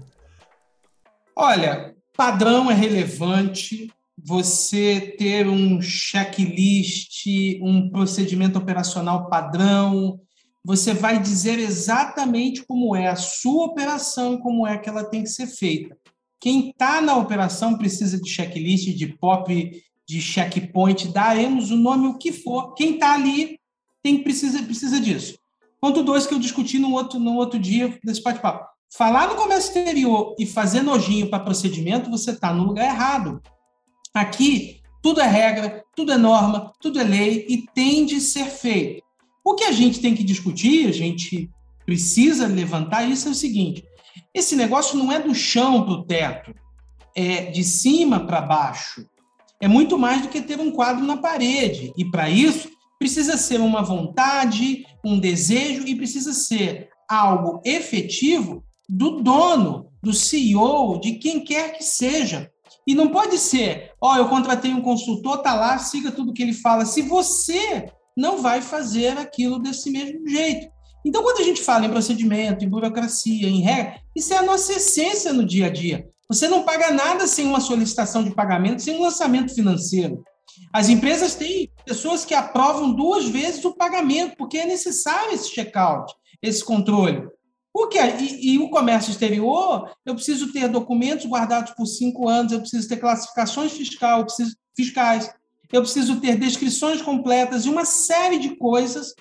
Olha, padrão é relevante, você ter um checklist, um procedimento operacional padrão, você vai dizer exatamente como é a sua operação e como é que ela tem que ser feita. Quem está na operação precisa de checklist, de POP, de checkpoint, daremos o nome o que for. Quem está ali tem precisa precisa disso. Ponto dois que eu discuti no outro no outro dia desse bate-papo. Falar no comércio exterior e fazer nojinho para procedimento, você está no lugar errado. Aqui, tudo é regra, tudo é norma, tudo é lei e tem de ser feito. O que a gente tem que discutir, a gente precisa levantar isso é o seguinte: esse negócio não é do chão para o teto, é de cima para baixo. É muito mais do que ter um quadro na parede. E para isso, precisa ser uma vontade, um desejo e precisa ser algo efetivo do dono, do CEO, de quem quer que seja. E não pode ser, ó, oh, eu contratei um consultor, tá lá, siga tudo que ele fala. Se você não vai fazer aquilo desse mesmo jeito. Então, quando a gente fala em procedimento, em burocracia, em regra, isso é a nossa essência no dia a dia. Você não paga nada sem uma solicitação de pagamento, sem um lançamento financeiro. As empresas têm pessoas que aprovam duas vezes o pagamento, porque é necessário esse check-out, esse controle. Porque, e, e, o comércio exterior, eu preciso ter documentos guardados por cinco anos, eu preciso ter classificações fiscal, eu preciso, fiscais, eu preciso ter descrições completas e uma série de coisas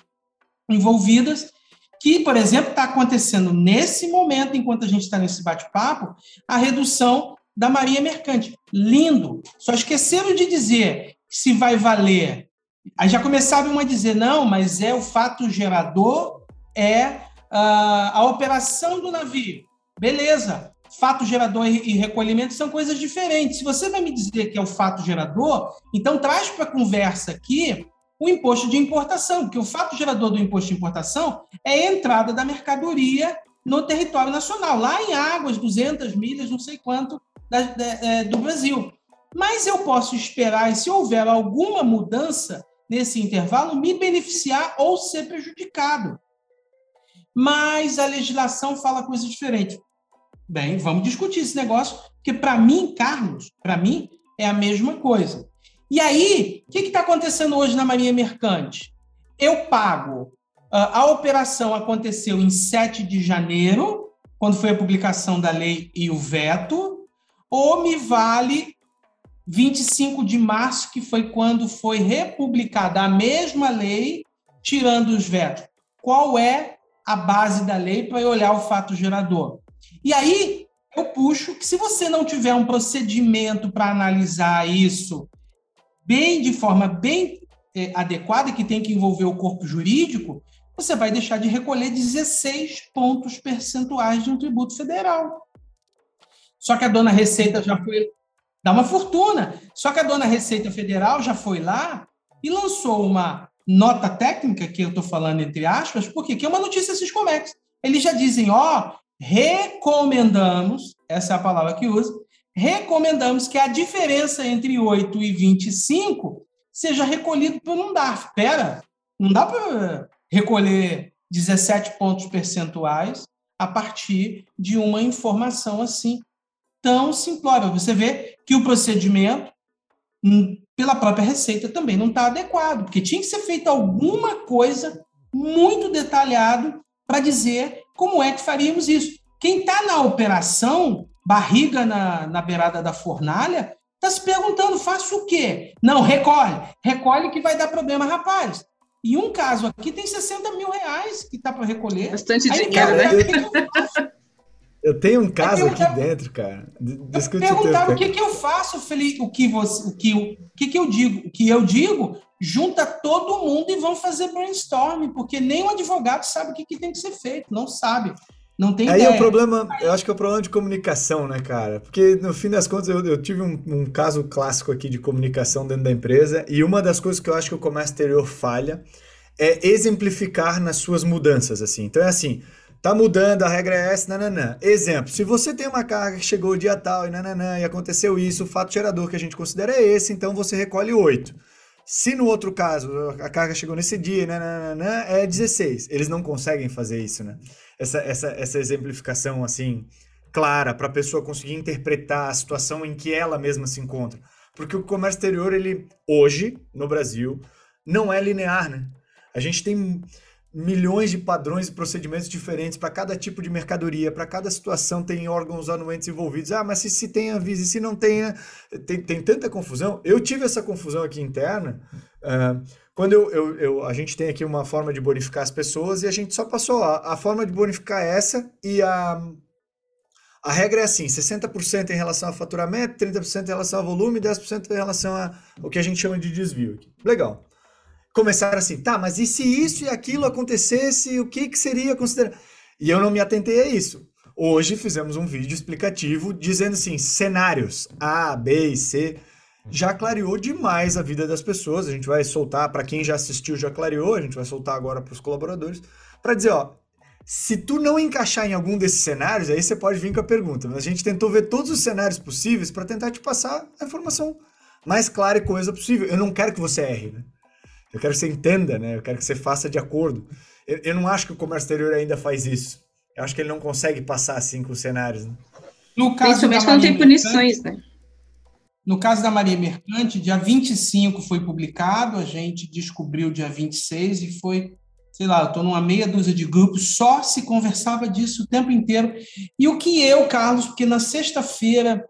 envolvidas que, por exemplo, está acontecendo nesse momento, enquanto a gente está nesse bate-papo, a redução da Maria Mercante. Lindo! Só esqueceram de dizer se vai valer. Aí já começavam a dizer, não, mas é o fato gerador, é a operação do navio. Beleza. Fato gerador e recolhimento são coisas diferentes. Se você vai me dizer que é o fato gerador, então traz para a conversa aqui o imposto de importação, porque o fato gerador do imposto de importação é a entrada da mercadoria no território nacional, lá em águas, 200 milhas, não sei quanto, da, da, é, do Brasil. Mas eu posso esperar, e se houver alguma mudança nesse intervalo, me beneficiar ou ser prejudicado mas a legislação fala coisa diferente. Bem, vamos discutir esse negócio, porque para mim, Carlos, para mim é a mesma coisa. E aí, o que está acontecendo hoje na Marinha Mercante? Eu pago. Ah, a operação aconteceu em 7 de janeiro, quando foi a publicação da lei e o veto, ou me vale 25 de março, que foi quando foi republicada a mesma lei, tirando os vetos. Qual é a base da lei para olhar o fato gerador. E aí eu puxo que se você não tiver um procedimento para analisar isso bem de forma bem é, adequada, que tem que envolver o corpo jurídico, você vai deixar de recolher 16 pontos percentuais de um tributo federal. Só que a dona Receita já foi dá uma fortuna. Só que a dona Receita Federal já foi lá e lançou uma nota técnica, que eu estou falando entre aspas, porque que é uma notícia Ciscomex. Eles já dizem, ó, recomendamos, essa é a palavra que usa, recomendamos que a diferença entre 8 e 25 seja recolhido por um DARF. Pera, não dá para recolher 17 pontos percentuais a partir de uma informação assim tão simplória. Você vê que o procedimento pela própria Receita também não está adequado, porque tinha que ser feita alguma coisa muito detalhado para dizer como é que faríamos isso. Quem está na operação, barriga na, na beirada da fornalha, Está se perguntando, faço o quê? Não, recolhe. Recolhe que vai dar problema, rapaz. E um caso aqui tem 60 mil reais que está para recolher. Bastante Aí, dinheiro, né? Eu tenho um caso aqui dentro, cara. Desculpa perguntaram o que, que eu faço, Felipe, o que você, o que, o que, que eu digo, o que eu digo, junta todo mundo e vão fazer brainstorming, porque nem o advogado sabe o que, que tem que ser feito, não sabe. Não tem Aí ideia. é o problema, eu acho que é o problema de comunicação, né, cara? Porque no fim das contas eu, eu tive um, um, caso clássico aqui de comunicação dentro da empresa e uma das coisas que eu acho que o comércio exterior falha é exemplificar nas suas mudanças, assim. Então é assim, tá mudando, a regra é essa, nananã. Exemplo, se você tem uma carga que chegou o dia tal e nananã e aconteceu isso, o fato gerador que a gente considera é esse, então você recolhe 8. Se no outro caso a carga chegou nesse dia, nananã, é 16. Eles não conseguem fazer isso, né? essa, essa, essa exemplificação assim clara para a pessoa conseguir interpretar a situação em que ela mesma se encontra. Porque o comércio exterior, ele hoje, no Brasil, não é linear, né? A gente tem milhões de padrões e procedimentos diferentes para cada tipo de mercadoria, para cada situação tem órgãos anuentes envolvidos. Ah, mas se, se tem aviso e se não tem, tem, tem tanta confusão. Eu tive essa confusão aqui interna. Uh, quando eu, eu, eu, a gente tem aqui uma forma de bonificar as pessoas e a gente só passou a, a forma de bonificar é essa e a, a regra é assim: 60% em relação a faturamento, 30% em relação a volume, 10% em relação ao que a gente chama de desvio. Legal. Começaram assim, tá, mas e se isso e aquilo acontecesse, o que, que seria considerado? E eu não me atentei a isso. Hoje fizemos um vídeo explicativo dizendo assim: cenários A, B e C já clareou demais a vida das pessoas. A gente vai soltar, para quem já assistiu, já clareou, a gente vai soltar agora para os colaboradores, para dizer, ó, se tu não encaixar em algum desses cenários, aí você pode vir com a pergunta. Mas a gente tentou ver todos os cenários possíveis para tentar te passar a informação mais clara e coisa possível. Eu não quero que você erre, né? Eu quero que você entenda, né? Eu quero que você faça de acordo. Eu, eu não acho que o comércio exterior ainda faz isso. Eu acho que ele não consegue passar assim com os cenários, né? No caso Principalmente quando tem punições, né? No caso da Maria Mercante, dia 25 foi publicado, a gente descobriu dia 26 e foi, sei lá, eu estou numa meia dúzia de grupos, só se conversava disso o tempo inteiro. E o que eu, Carlos, porque na sexta-feira,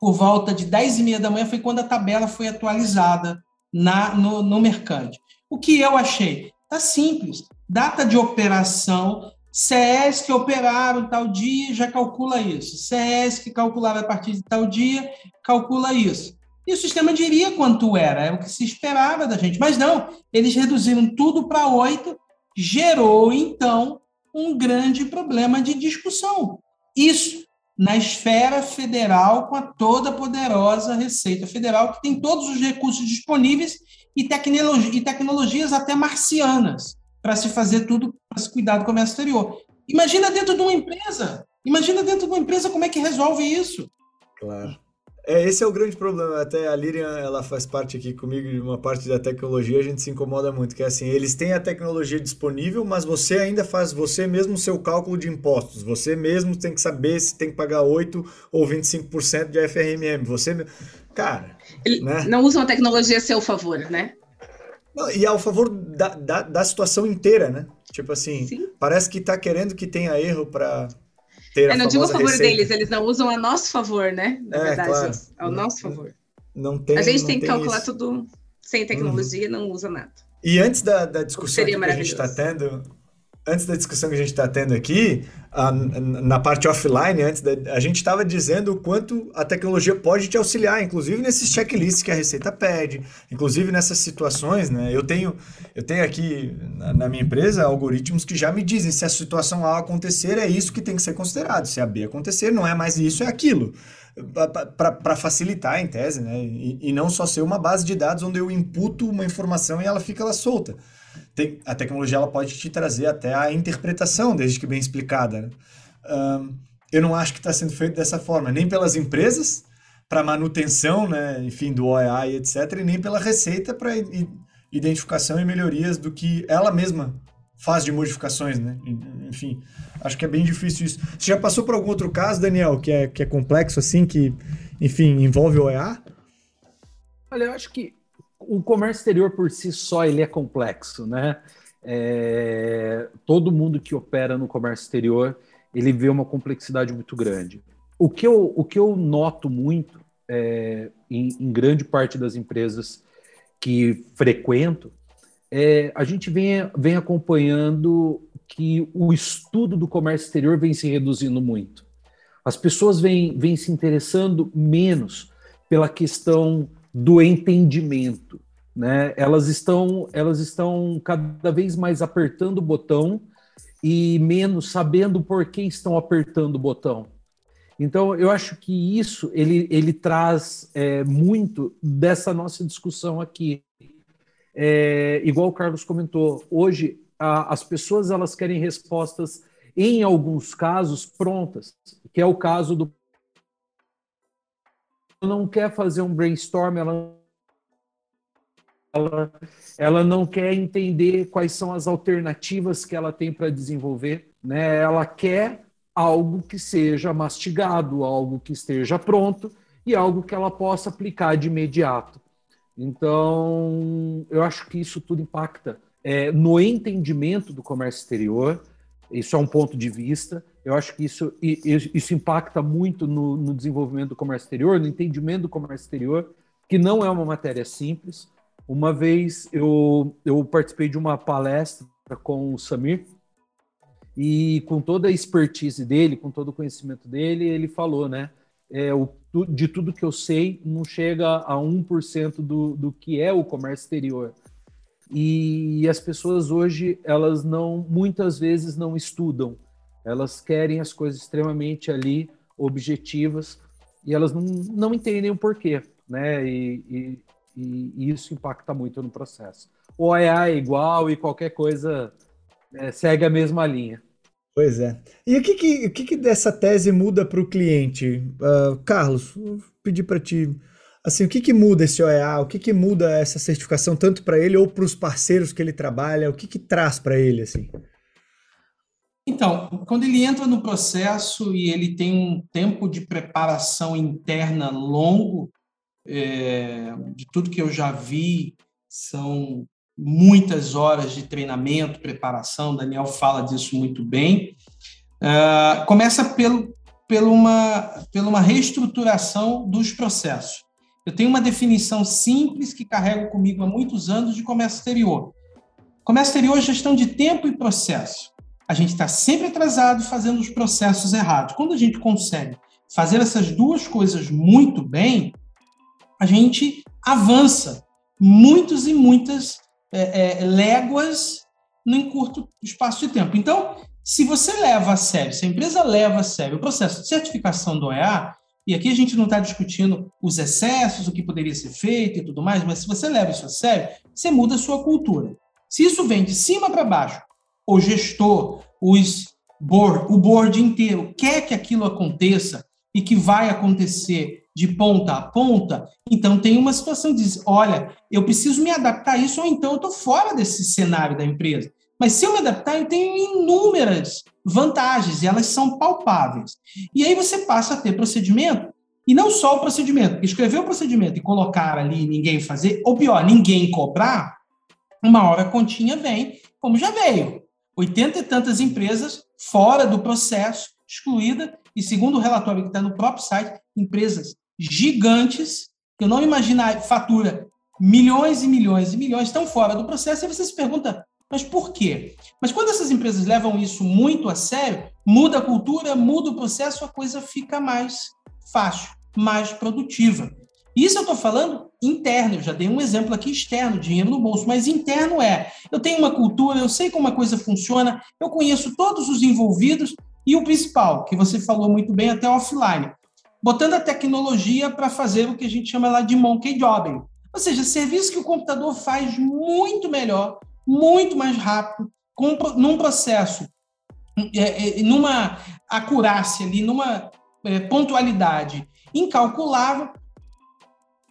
por volta de 10 e meia da manhã, foi quando a tabela foi atualizada na, no, no Mercante. O que eu achei? Tá simples. Data de operação CES que operaram tal dia já calcula isso. CES que calculava a partir de tal dia calcula isso. E o sistema diria quanto era, é o que se esperava da gente. Mas não, eles reduziram tudo para oito, gerou então um grande problema de discussão. Isso na esfera federal com a toda poderosa Receita Federal, que tem todos os recursos disponíveis e, tecnologia, e tecnologias até marcianas para se fazer tudo, para se cuidar do comércio exterior. Imagina dentro de uma empresa. Imagina dentro de uma empresa como é que resolve isso. Claro. É, esse é o grande problema. Até a Lirian, ela faz parte aqui comigo de uma parte da tecnologia, a gente se incomoda muito, que é assim, eles têm a tecnologia disponível, mas você ainda faz você mesmo o seu cálculo de impostos. Você mesmo tem que saber se tem que pagar 8 ou 25% de FRMM. Você, cara, Ele né? não usam a tecnologia a seu favor, né? Não, e ao favor da, da, da, situação inteira, né? Tipo assim, Sim. parece que tá querendo que tenha erro para ter é, a Não digo a favor receita. deles, eles não usam a nosso favor, né? Na é, verdade, claro. ao nosso favor. Não tem, a gente tem que calcular isso. tudo sem tecnologia, uhum. não usa nada. E antes da, da discussão que a gente está tendo, antes da discussão que a gente está tendo aqui, a, na parte offline, antes da, a gente estava dizendo o quanto a tecnologia pode te auxiliar, inclusive nesses checklists que a Receita pede, inclusive nessas situações, né? Eu tenho, eu tenho aqui na, na minha empresa algoritmos que já me dizem se a situação A acontecer, é isso que tem que ser considerado. Se a B acontecer, não é mais isso, é aquilo. Para facilitar, em tese, né? E, e não só ser uma base de dados onde eu imputo uma informação e ela fica lá solta tem, a tecnologia ela pode te trazer até a interpretação, desde que bem explicada. Né? Um, eu não acho que está sendo feito dessa forma, nem pelas empresas para manutenção, né, enfim, do OEA e etc, e nem pela Receita para identificação e melhorias do que ela mesma faz de modificações, né? Enfim, acho que é bem difícil isso. Você já passou por algum outro caso, Daniel, que é, que é complexo assim, que, enfim, envolve OEA? Olha, eu acho que o comércio exterior por si só ele é complexo, né? É, todo mundo que opera no comércio exterior ele vê uma complexidade muito grande. O que eu, o que eu noto muito é, em, em, grande parte das empresas que frequento, é, a gente vem, vem acompanhando que o estudo do comércio exterior vem se reduzindo muito. As pessoas vêm, vêm se interessando menos pela questão do entendimento. Né? Elas, estão, elas estão cada vez mais apertando o botão e menos sabendo por que estão apertando o botão. Então, eu acho que isso ele, ele traz é, muito dessa nossa discussão aqui. É, igual o Carlos comentou, hoje a, as pessoas elas querem respostas, em alguns casos, prontas, que é o caso do. Não quer fazer um brainstorm, ela ela, ela não quer entender quais são as alternativas que ela tem para desenvolver, né? Ela quer algo que seja mastigado, algo que esteja pronto e algo que ela possa aplicar de imediato. Então, eu acho que isso tudo impacta é, no entendimento do comércio exterior. Isso é um ponto de vista. Eu acho que isso, isso impacta muito no, no desenvolvimento do comércio exterior, no entendimento do comércio exterior, que não é uma matéria simples. Uma vez eu, eu participei de uma palestra com o Samir, e com toda a expertise dele, com todo o conhecimento dele, ele falou, né? É, o, de tudo que eu sei, não chega a 1% do, do que é o comércio exterior. E, e as pessoas hoje, elas não, muitas vezes não estudam. Elas querem as coisas extremamente ali, objetivas, e elas não, não entendem o porquê, né? E, e, e isso impacta muito no processo. O OEA é igual e qualquer coisa é, segue a mesma linha. Pois é. E o que, que, o que, que dessa tese muda para o cliente? Uh, Carlos, vou pedir para ti, assim, o que, que muda esse OEA? O que, que muda essa certificação tanto para ele ou para os parceiros que ele trabalha? O que, que traz para ele, assim? Então, quando ele entra no processo e ele tem um tempo de preparação interna longo, é, de tudo que eu já vi, são muitas horas de treinamento, preparação, Daniel fala disso muito bem. Uh, começa pelo, pelo uma, pela uma reestruturação dos processos. Eu tenho uma definição simples que carrego comigo há muitos anos de comércio exterior. Comércio exterior é gestão de tempo e processo. A gente está sempre atrasado fazendo os processos errados. Quando a gente consegue fazer essas duas coisas muito bem, a gente avança muitos e muitas é, é, léguas num curto espaço de tempo. Então, se você leva a sério, se a empresa leva a sério o processo de certificação do OEA, e aqui a gente não está discutindo os excessos, o que poderia ser feito e tudo mais, mas se você leva isso a sério, você muda a sua cultura. Se isso vem de cima para baixo, o gestor, os board, o board inteiro quer que aquilo aconteça e que vai acontecer de ponta a ponta, então tem uma situação de olha, eu preciso me adaptar a isso, ou então eu estou fora desse cenário da empresa. Mas se eu me adaptar, eu tenho inúmeras vantagens, e elas são palpáveis. E aí você passa a ter procedimento, e não só o procedimento, escrever o procedimento e colocar ali ninguém fazer, ou pior, ninguém cobrar, uma hora a continha vem, como já veio. Oitenta e tantas empresas fora do processo, excluída, e segundo o relatório que está no próprio site, empresas gigantes, que eu não imaginar, fatura milhões e milhões e milhões, estão fora do processo, e você se pergunta, mas por quê? Mas quando essas empresas levam isso muito a sério, muda a cultura, muda o processo, a coisa fica mais fácil, mais produtiva. Isso eu estou falando interno, eu já dei um exemplo aqui externo, dinheiro no bolso, mas interno é, eu tenho uma cultura, eu sei como a coisa funciona, eu conheço todos os envolvidos, e o principal, que você falou muito bem até offline, botando a tecnologia para fazer o que a gente chama lá de monkey jobbing. Ou seja, serviço que o computador faz muito melhor, muito mais rápido, com, num processo, é, é, numa acurácia ali, numa é, pontualidade incalculável,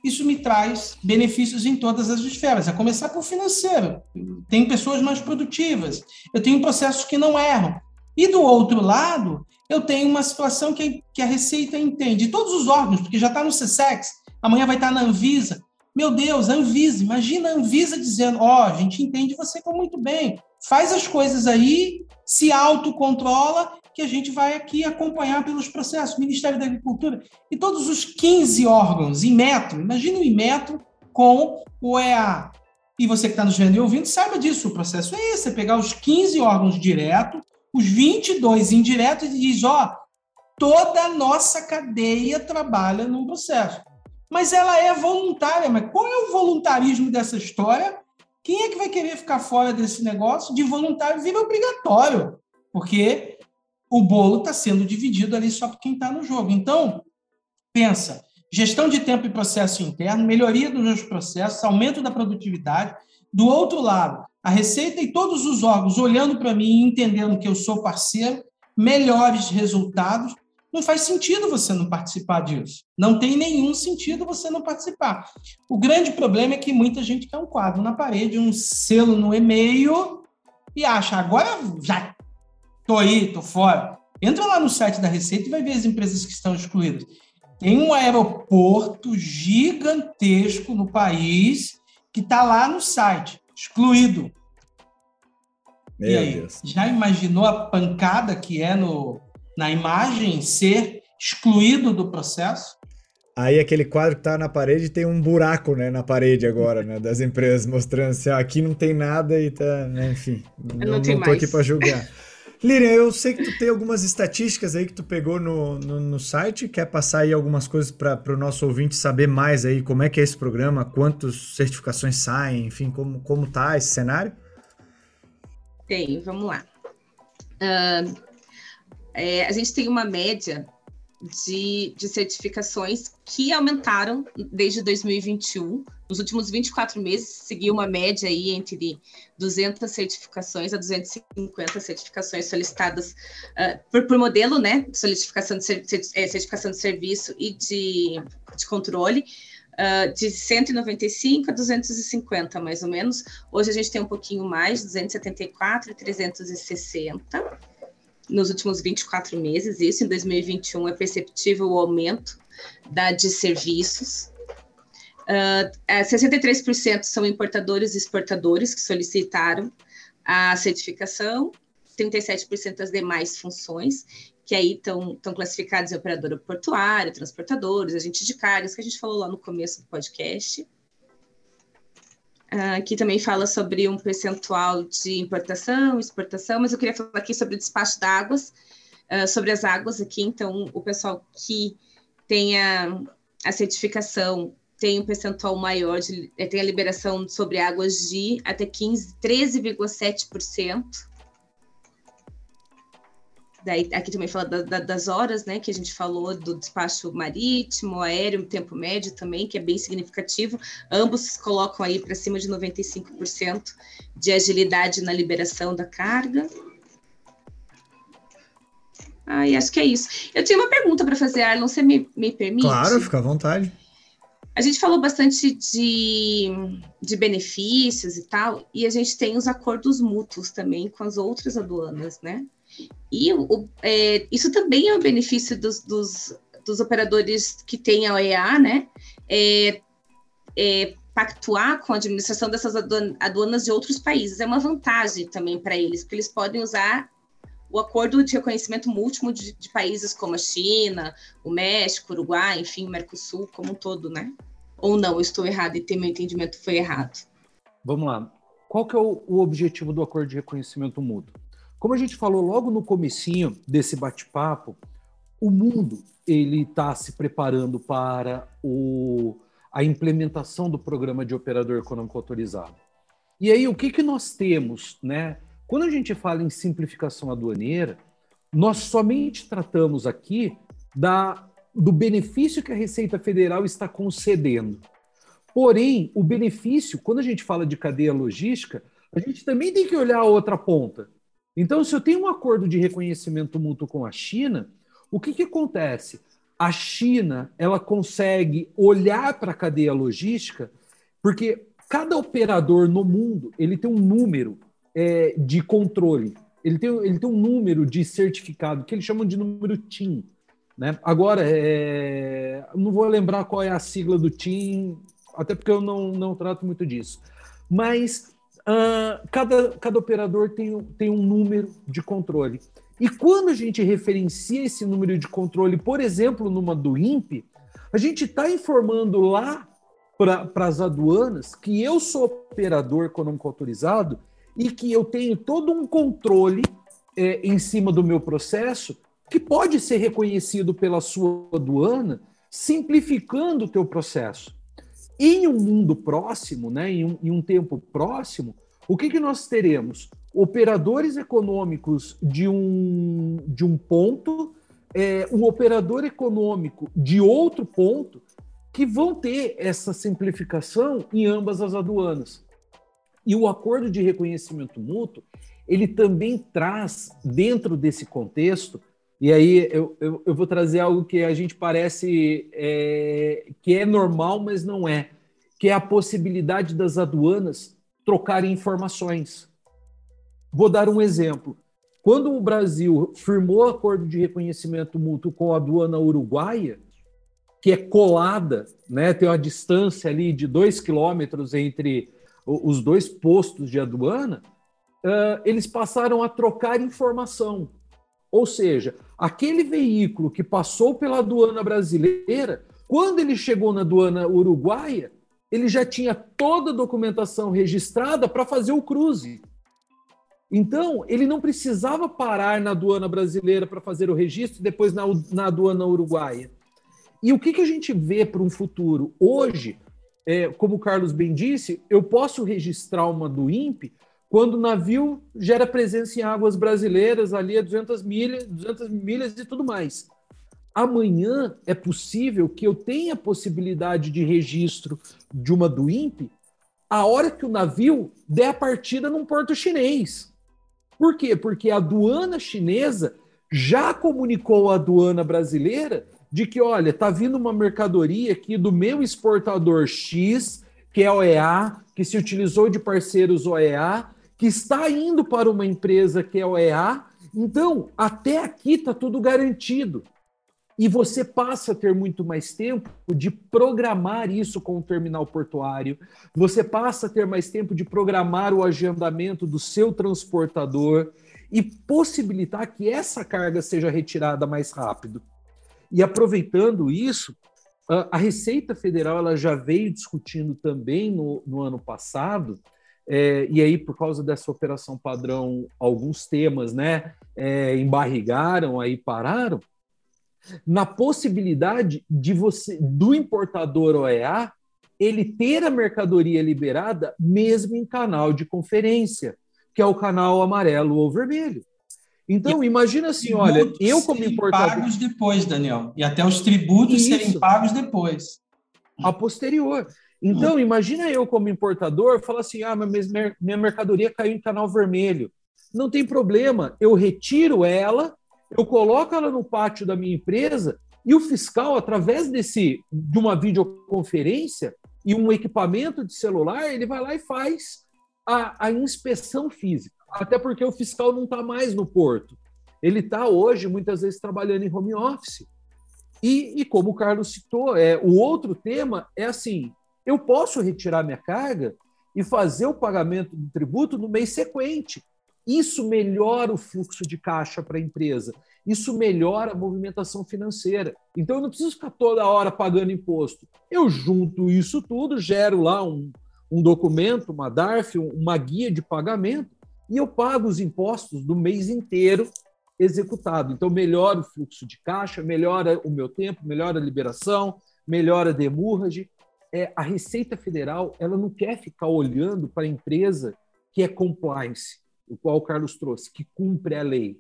isso me traz benefícios em todas as esferas, a começar por financeiro. Tem pessoas mais produtivas, eu tenho processos que não erram. E do outro lado, eu tenho uma situação que, que a Receita entende, todos os órgãos, porque já está no CSEX, amanhã vai estar tá na Anvisa. Meu Deus, Anvisa, imagina a Anvisa dizendo: Ó, oh, a gente entende você muito bem, faz as coisas aí, se autocontrola, que a gente vai aqui acompanhar pelos processos, Ministério da Agricultura e todos os 15 órgãos, Inmetro, imagina o Inmetro com o EA. E você que está nos vendo e ouvindo, saiba disso, o processo é esse, é pegar os 15 órgãos direto, os 22 indiretos e diz, ó, toda a nossa cadeia trabalha num processo. Mas ela é voluntária, mas qual é o voluntarismo dessa história? Quem é que vai querer ficar fora desse negócio? De voluntário vira obrigatório, porque o bolo está sendo dividido ali só por quem está no jogo. Então, pensa, gestão de tempo e processo interno, melhoria dos processos, aumento da produtividade. Do outro lado, a Receita e todos os órgãos olhando para mim e entendendo que eu sou parceiro, melhores resultados. Não faz sentido você não participar disso. Não tem nenhum sentido você não participar. O grande problema é que muita gente quer um quadro na parede, um selo no e-mail e acha, agora já tô aí, tô fora. Entra lá no site da Receita e vai ver as empresas que estão excluídas. Tem um aeroporto gigantesco no país que está lá no site, excluído. Meu e aí, Deus. já imaginou a pancada que é no, na imagem ser excluído do processo? Aí aquele quadro que tá na parede tem um buraco, né, na parede agora, né, das empresas mostrando assim, ó, aqui não tem nada e tá, né, enfim, não, não, não tô aqui para julgar. Líria, eu sei que tu tem algumas estatísticas aí que tu pegou no, no, no site, quer passar aí algumas coisas para o nosso ouvinte saber mais aí como é que é esse programa, quantas certificações saem, enfim, como, como tá esse cenário? Tem, vamos lá. Uh, é, a gente tem uma média de, de certificações que aumentaram desde 2021. Nos últimos 24 meses, seguiu uma média aí entre 200 certificações a 250 certificações solicitadas uh, por, por, modelo, né? Certificação de, é, certificação de serviço e de, de controle. Uh, de 195 a 250, mais ou menos. Hoje a gente tem um pouquinho mais, 274 e 360 nos últimos 24 meses. Isso em 2021 é perceptível o aumento da de serviços. Uh, ah, 63% é, são importadores e exportadores que solicitaram a certificação, 37% as demais funções, que aí estão classificados em operador portuário, transportadores, agentes de cargas, que a gente falou lá no começo do podcast. Aqui também fala sobre um percentual de importação, exportação, mas eu queria falar aqui sobre o despacho de águas, uh, sobre as águas aqui. Então, o pessoal que tem a, certificação tem um percentual maior, de, tem a liberação sobre águas de até 15, 13,7%. Daí, aqui também fala da, da, das horas, né, que a gente falou do despacho marítimo, aéreo, tempo médio também, que é bem significativo. Ambos colocam aí para cima de 95% de agilidade na liberação da carga. Ah, e acho que é isso. Eu tinha uma pergunta para fazer, Arlon, você me, me permite? Claro, fica à vontade. A gente falou bastante de, de benefícios e tal, e a gente tem os acordos mútuos também com as outras aduanas, né? E o, é, isso também é um benefício dos, dos, dos, operadores que têm a OEA, né? É, é, pactuar com a administração dessas aduanas de outros países. É uma vantagem também para eles, porque eles podem usar o acordo de reconhecimento múltiplo de, de, países como a China, o México, o Uruguai, enfim, o Mercosul como um todo, né? Ou não, eu estou errado e ter meu entendimento foi errado. Vamos lá. Qual que é o, o objetivo do acordo de reconhecimento mútuo? Como a gente falou logo no comecinho desse bate-papo, o mundo ele está se preparando para o, a implementação do programa de operador econômico autorizado. E aí, o que, que nós temos? Né? Quando a gente fala em simplificação aduaneira, nós somente tratamos aqui da, do benefício que a Receita Federal está concedendo. Porém, o benefício, quando a gente fala de cadeia logística, a gente também tem que olhar a outra ponta. Então, se eu tenho um acordo de reconhecimento mútuo com a China, o que, que acontece? A China ela consegue olhar para a cadeia logística, porque cada operador no mundo ele tem um número é, de controle, ele tem, ele tem um número de certificado que eles chamam de número TIM. Né? Agora, é, não vou lembrar qual é a sigla do TIM, até porque eu não, não trato muito disso. Mas uh, cada, cada operador tem, tem um número de controle. E quando a gente referencia esse número de controle, por exemplo, numa do INPE, a gente está informando lá para as aduanas que eu sou operador econômico autorizado e que eu tenho todo um controle é, em cima do meu processo que pode ser reconhecido pela sua aduana, simplificando o teu processo. Em um mundo próximo, né, em, um, em um tempo próximo, o que, que nós teremos? Operadores econômicos de um, de um ponto, é, um operador econômico de outro ponto, que vão ter essa simplificação em ambas as aduanas. E o acordo de reconhecimento mútuo, ele também traz, dentro desse contexto, e aí eu, eu, eu vou trazer algo que a gente parece é, que é normal, mas não é, que é a possibilidade das aduanas trocarem informações. Vou dar um exemplo. Quando o Brasil firmou acordo de reconhecimento mútuo com a aduana uruguaia, que é colada, né? tem uma distância ali de dois quilômetros entre os dois postos de aduana, uh, eles passaram a trocar informação. Ou seja, aquele veículo que passou pela aduana brasileira, quando ele chegou na aduana uruguaia, ele já tinha toda a documentação registrada para fazer o cruze. Então, ele não precisava parar na aduana brasileira para fazer o registro, depois na, na aduana uruguaia. E o que, que a gente vê para um futuro? Hoje, é, como o Carlos bem disse, eu posso registrar uma do INPE quando o navio gera presença em águas brasileiras, ali a 200 milhas, 200 milhas e tudo mais. Amanhã é possível que eu tenha a possibilidade de registro de uma do INPE a hora que o navio der a partida num porto chinês. Por quê? Porque a aduana chinesa já comunicou à aduana brasileira de que, olha, está vindo uma mercadoria aqui do meu exportador X, que é OEA, que se utilizou de parceiros OEA, que está indo para uma empresa que é OEA. Então, até aqui está tudo garantido. E você passa a ter muito mais tempo de programar isso com o terminal portuário, você passa a ter mais tempo de programar o agendamento do seu transportador e possibilitar que essa carga seja retirada mais rápido. E aproveitando isso, a Receita Federal ela já veio discutindo também no, no ano passado, é, e aí, por causa dessa operação padrão, alguns temas né, é, embarrigaram, aí pararam, na possibilidade de você, do importador OEA, ele ter a mercadoria liberada mesmo em canal de conferência, que é o canal amarelo ou vermelho. Então, e imagina assim, olha, eu como importador... pagos depois, Daniel. E até os tributos Isso. serem pagos depois. A posterior. Então, imagina eu como importador falar assim, ah, mas minha mercadoria caiu em canal vermelho. Não tem problema, eu retiro ela, eu coloco ela no pátio da minha empresa e o fiscal, através desse de uma videoconferência e um equipamento de celular, ele vai lá e faz a, a inspeção física até porque o fiscal não está mais no porto. Ele está hoje, muitas vezes, trabalhando em home office. E, e, como o Carlos citou, é, o outro tema é assim: eu posso retirar minha carga e fazer o pagamento do tributo no mês sequente. Isso melhora o fluxo de caixa para a empresa. Isso melhora a movimentação financeira. Então, eu não preciso ficar toda hora pagando imposto. Eu junto isso tudo, gero lá um, um documento, uma DARF, uma guia de pagamento, e eu pago os impostos do mês inteiro executado. Então, melhora o fluxo de caixa, melhora o meu tempo, melhora a liberação, melhora a demurrage. É, a Receita Federal ela não quer ficar olhando para a empresa que é compliance, o qual o Carlos trouxe, que cumpre a lei.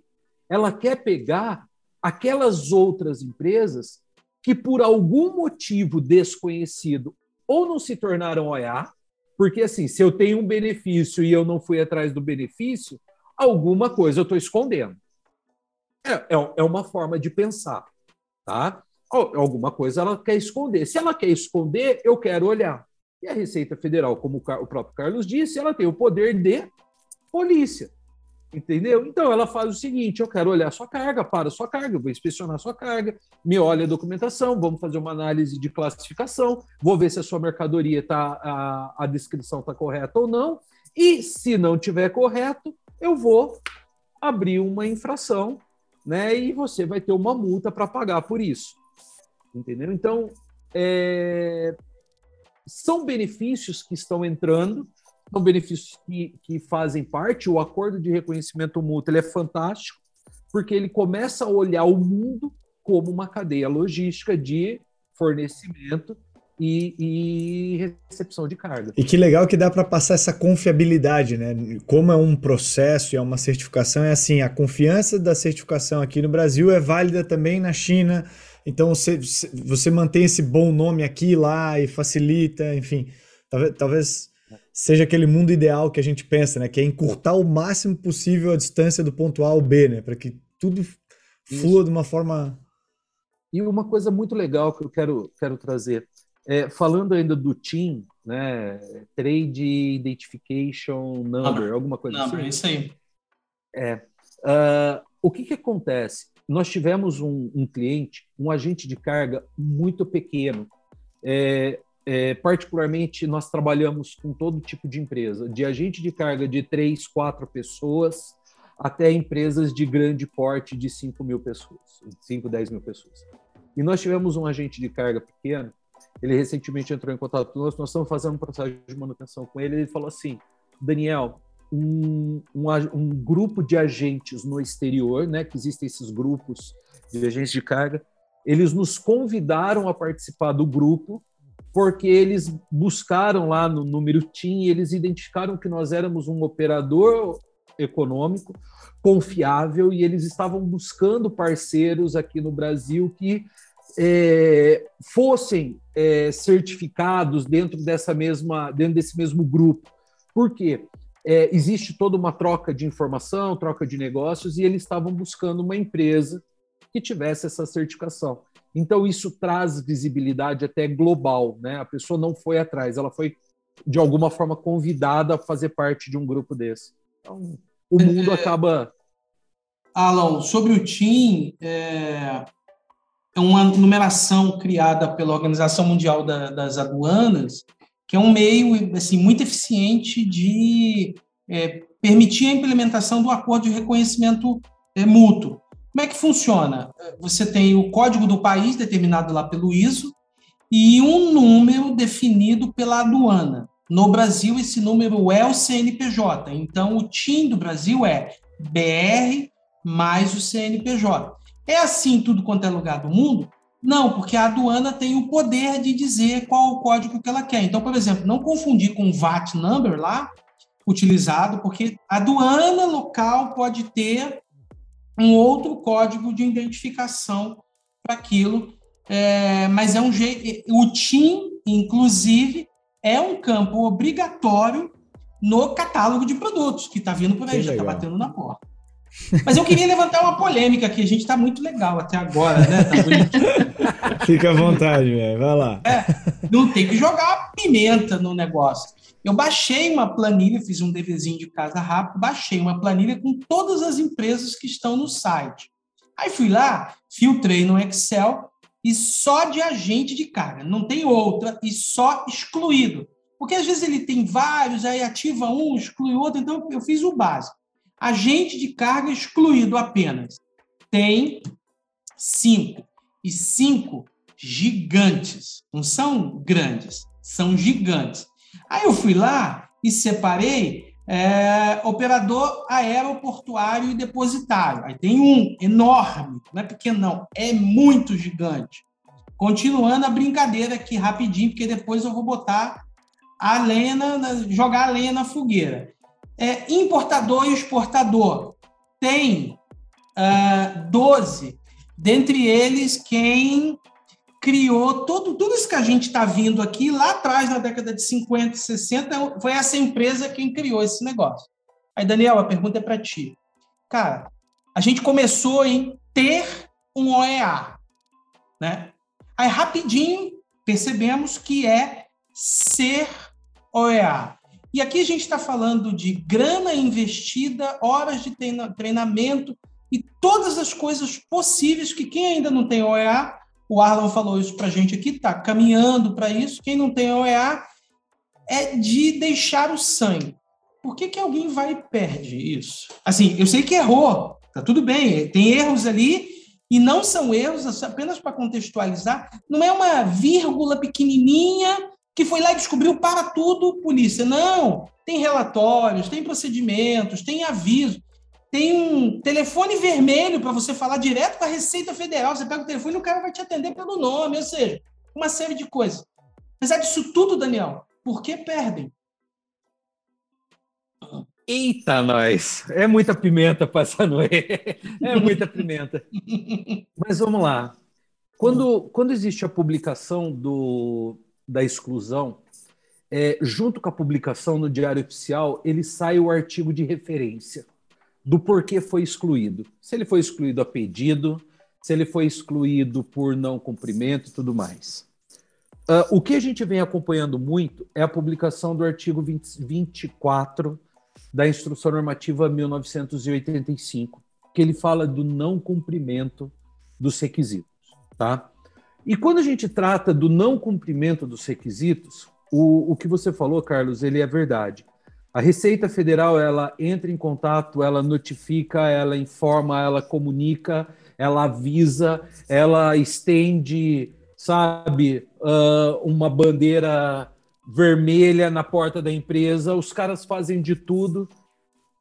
Ela quer pegar aquelas outras empresas que, por algum motivo desconhecido, ou não se tornaram OEA, porque, assim, se eu tenho um benefício e eu não fui atrás do benefício, alguma coisa eu estou escondendo. É, é, é, uma forma de pensar, tá? Alguma coisa ela quer esconder. Se ela quer esconder, eu quero olhar. E a Receita Federal, como o próprio Carlos disse, ela tem o poder de polícia. Entendeu? Então ela faz o seguinte: eu quero olhar sua carga, para sua carga, vou inspecionar sua carga, me olha a documentação, vamos fazer uma análise de classificação, vou ver se a sua mercadoria está, a, a descrição está correta ou não, E se não tiver correto, eu vou abrir uma infração, né? E você vai ter uma multa para pagar por isso. Entendeu? Então, é... são benefícios que estão entrando, são benefícios que, que fazem parte. O acordo de reconhecimento mútuo ele é fantástico, porque ele começa a olhar o mundo como uma cadeia logística de fornecimento e, e, recepção de carga. E que legal que dá para passar essa confiabilidade, né? Como é um processo e é uma certificação, é assim, a confiança da certificação aqui no Brasil é válida também na China. Então você, você mantém esse bom nome aqui e lá e facilita, enfim. Talvez, talvez seja aquele mundo ideal que a gente pensa, né? Que é encurtar o máximo possível a distância do ponto A ao B, né? Para que tudo flua Isso. de uma forma. E uma coisa muito legal que eu quero, quero trazer é, falando ainda do TIM, né, Trade Identification Number, alguma coisa number, assim. isso aí. É, uh, o que, que acontece? Nós tivemos um, um, cliente, um agente de carga muito pequeno. É, é, particularmente, nós trabalhamos com todo tipo de empresa, de agente de carga de três, quatro pessoas, até empresas de grande porte de 5 mil pessoas, 5, 10 mil pessoas. E nós tivemos um agente de carga pequeno ele recentemente entrou em contato nós, nós estamos fazendo um processo de manutenção com ele, ele falou assim, Daniel, um, um, um, grupo de agentes no exterior, né, que existem esses grupos de agentes de carga, eles nos convidaram a participar do grupo porque eles buscaram lá no número TIM e eles identificaram que nós éramos um operador econômico confiável e eles estavam buscando parceiros aqui no Brasil que é, fossem é, certificados dentro dessa mesma, dentro desse mesmo grupo. Por quê? É, existe toda uma troca de informação, troca de negócios, e eles estavam buscando uma empresa que tivesse essa certificação. Então, isso traz visibilidade até global, né? A pessoa não foi atrás, ela foi, de alguma forma, convidada a fazer parte de um grupo desse. Então, o mundo é, acaba. Alan, sobre o TIM, é, é uma numeração criada pela Organização Mundial da, das Aduanas, que é um meio assim, muito eficiente de é, permitir a implementação do acordo de reconhecimento é, mútuo. Como é que funciona? Você tem o código do país, determinado lá pelo ISO, e um número definido pela aduana. No Brasil, esse número é o CNPJ. Então, o TIM do Brasil é BR mais o CNPJ. É assim tudo quanto é lugar do mundo? Não, porque a aduana tem o poder de dizer qual o código que ela quer. Então, por exemplo, não confundir com o VAT number lá, utilizado, porque a aduana local pode ter um outro código de identificação para aquilo, é, mas é um jeito. O TIM, inclusive, é um campo obrigatório no catálogo de produtos que está vindo por aí, que já está batendo na porta. Mas eu queria levantar uma polêmica aqui. A gente está muito legal até agora, né? Tá Fica à vontade, velho. Vai lá. É, não tem que jogar pimenta no negócio. Eu baixei uma planilha, fiz um deverzinho de casa rápido, baixei uma planilha com todas as empresas que estão no site. Aí fui lá, filtrei no Excel e só de agente de carga, não tem outra, e só excluído. Porque às vezes ele tem vários, aí ativa um, exclui outro, então eu fiz o básico. Agente de carga excluído apenas. Tem cinco. E cinco gigantes. Não são grandes, são gigantes. Aí eu fui lá e separei é, operador aeroportuário e depositário. Aí tem um enorme, não é pequeno, não, é muito gigante. Continuando a brincadeira aqui rapidinho, porque depois eu vou botar a lenha, jogar a lenha na fogueira é, importador e exportador. Tem uh, ah, 12, dentre eles quem criou todo, tudo isso que a gente está vindo aqui, lá atrás, na década de 50 e 60, foi essa empresa quem criou esse negócio. Aí, Daniel, a pergunta é para ti. Cara, a gente começou em ter um OEA, né? Aí, rapidinho, percebemos que é ser OEA. E aqui a gente está falando de grana investida, horas de treinamento e todas as coisas possíveis que quem ainda não tem OEA, o Arlon falou isso para a gente aqui, está caminhando para isso. Quem não tem OEA é de deixar o sangue. por que, que alguém vai e perde isso? Assim, eu sei que errou, tá tudo bem, tem erros ali, e não são erros, apenas para contextualizar, não é uma vírgula pequenininha que foi lá e descobriu para tudo polícia. Não, tem relatórios, tem procedimentos, tem aviso, tem um telefone vermelho para você falar direto com a Receita Federal. Você pega o telefone e o cara vai te atender pelo nome, ou seja, uma série de coisas. Apesar disso tudo, Daniel, por que perdem? Eita, nós! É muita pimenta para essa noite. É muita pimenta. Mas vamos lá. Quando, quando existe a publicação do, da exclusão, é, junto com a publicação no Diário Oficial, ele sai o artigo de referência do porquê foi excluído. Se ele foi excluído a pedido, se ele foi excluído por não cumprimento e tudo mais. Uh, o que a gente vem acompanhando muito é a publicação do artigo 20, 24 da Instrução Normativa 1985, que ele fala do não cumprimento dos requisitos. Tá? E quando a gente trata do não cumprimento dos requisitos, o, o que você falou, Carlos, ele é verdade. A Receita Federal ela entra em contato, ela notifica, ela informa, ela comunica, ela avisa, ela estende, sabe, uh, uma bandeira vermelha na porta da empresa. Os caras fazem de tudo,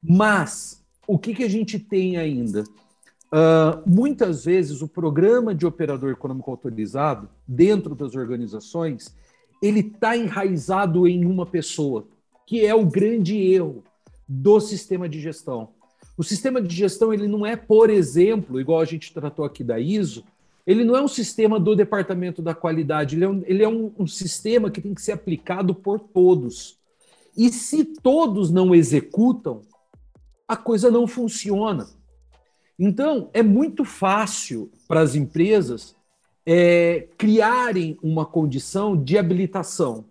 mas o que, que a gente tem ainda? Uh, muitas vezes o programa de operador econômico autorizado, dentro das organizações, ele está enraizado em uma pessoa, que é o grande erro do sistema de gestão. O sistema de gestão ele não é, por exemplo, igual a gente tratou aqui da ISO, ele não é um sistema do departamento da qualidade, ele é um, ele é um, um sistema que tem que ser aplicado por todos. E se todos não executam, a coisa não funciona. Então, é muito fácil para as empresas é, criarem uma condição de habilitação.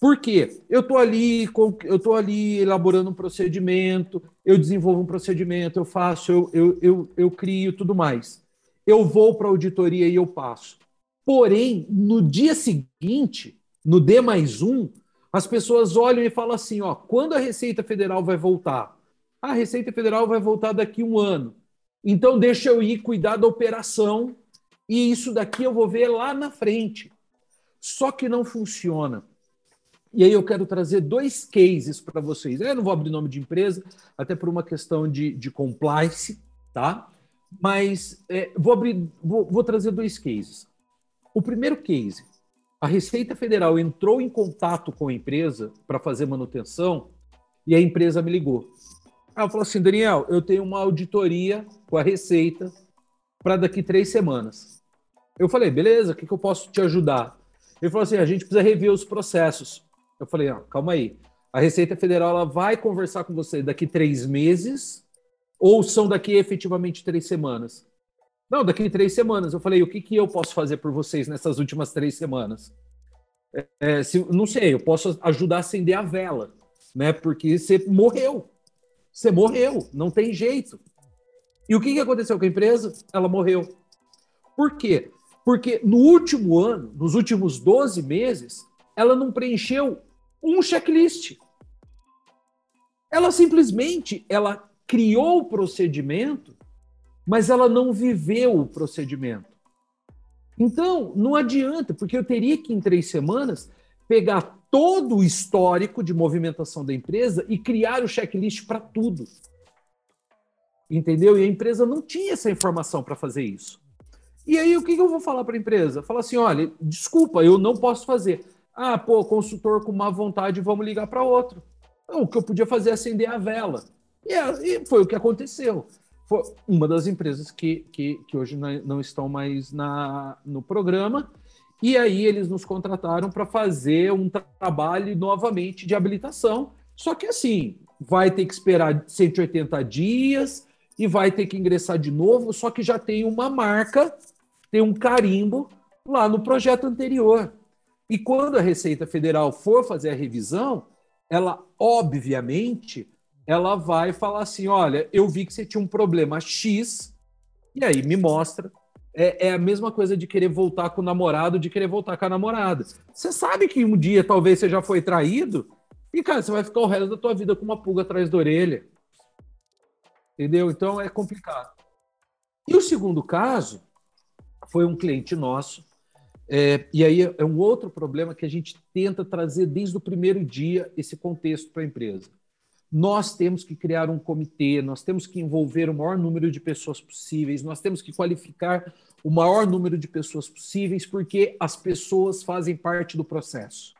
Por quê? Eu estou ali, eu estou ali elaborando um procedimento, eu desenvolvo um procedimento, eu faço, eu, eu, eu, eu crio tudo mais. Eu vou para a auditoria e eu passo. Porém, no dia seguinte, no D mais um, as pessoas olham e falam assim: ó, quando a Receita Federal vai voltar? A Receita Federal vai voltar daqui um ano. Então, deixa eu ir cuidar da operação e isso daqui eu vou ver lá na frente. Só que não funciona. E aí eu quero trazer dois cases para vocês. Eu não vou abrir nome de empresa, até por uma questão de, de compliance, tá? Mas é, vou abrir, vou, vou trazer dois cases. O primeiro case, a Receita Federal entrou em contato com a empresa para fazer manutenção e a empresa me ligou. Ela falou assim, Daniel, eu tenho uma auditoria com a Receita para daqui três semanas. Eu falei, beleza, o que, que eu posso te ajudar? Ele falou assim, a gente precisa rever os processos. Eu falei, ah, calma aí. A Receita Federal ela vai conversar com você daqui três meses ou são daqui efetivamente três semanas? Não, daqui três semanas. Eu falei, o que, que eu posso fazer por vocês nessas últimas três semanas? É, é se, não sei, eu posso ajudar a acender a vela, né? Porque você morreu. Você morreu, não tem jeito. E o que, que aconteceu com a empresa? Ela morreu. Por quê? Porque no último ano, nos últimos 12 meses, ela não preencheu um checklist. Ela simplesmente ela criou o procedimento, mas ela não viveu o procedimento. Então, não adianta, porque eu teria que, em três semanas, pegar todo o histórico de movimentação da empresa e criar o checklist para tudo. Entendeu? E a empresa não tinha essa informação para fazer isso. E aí, o que eu vou falar para a empresa? Falar assim: olha, desculpa, eu não posso fazer. Ah, pô, consultor com má vontade, vamos ligar para outro. O que eu podia fazer é acender a vela. E, é, e foi o que aconteceu. Foi uma das empresas que, que, que hoje não estão mais na, no programa e aí eles nos contrataram para fazer um trabalho novamente de habilitação. Só que assim, vai ter que esperar 180 dias e vai ter que ingressar de novo, só que já tem uma marca, tem um carimbo lá no projeto anterior. E quando a Receita Federal for fazer a revisão, ela obviamente ela vai falar assim: olha, eu vi que você tinha um problema X, e aí me mostra é, é, a mesma coisa de querer voltar com o namorado, de querer voltar com a namorada. Você sabe que um dia talvez você já foi traído, E, cara, você vai ficar o resto da tua vida com uma pulga atrás da orelha. Entendeu? Então é complicado. E o segundo caso foi um cliente nosso. É, e aí é um outro problema que a gente tenta trazer desde o primeiro dia esse contexto para a empresa. Nós temos que criar um comitê, nós temos que envolver o maior número de pessoas possíveis, nós temos que qualificar o maior número de pessoas possíveis, porque as pessoas fazem parte do processo.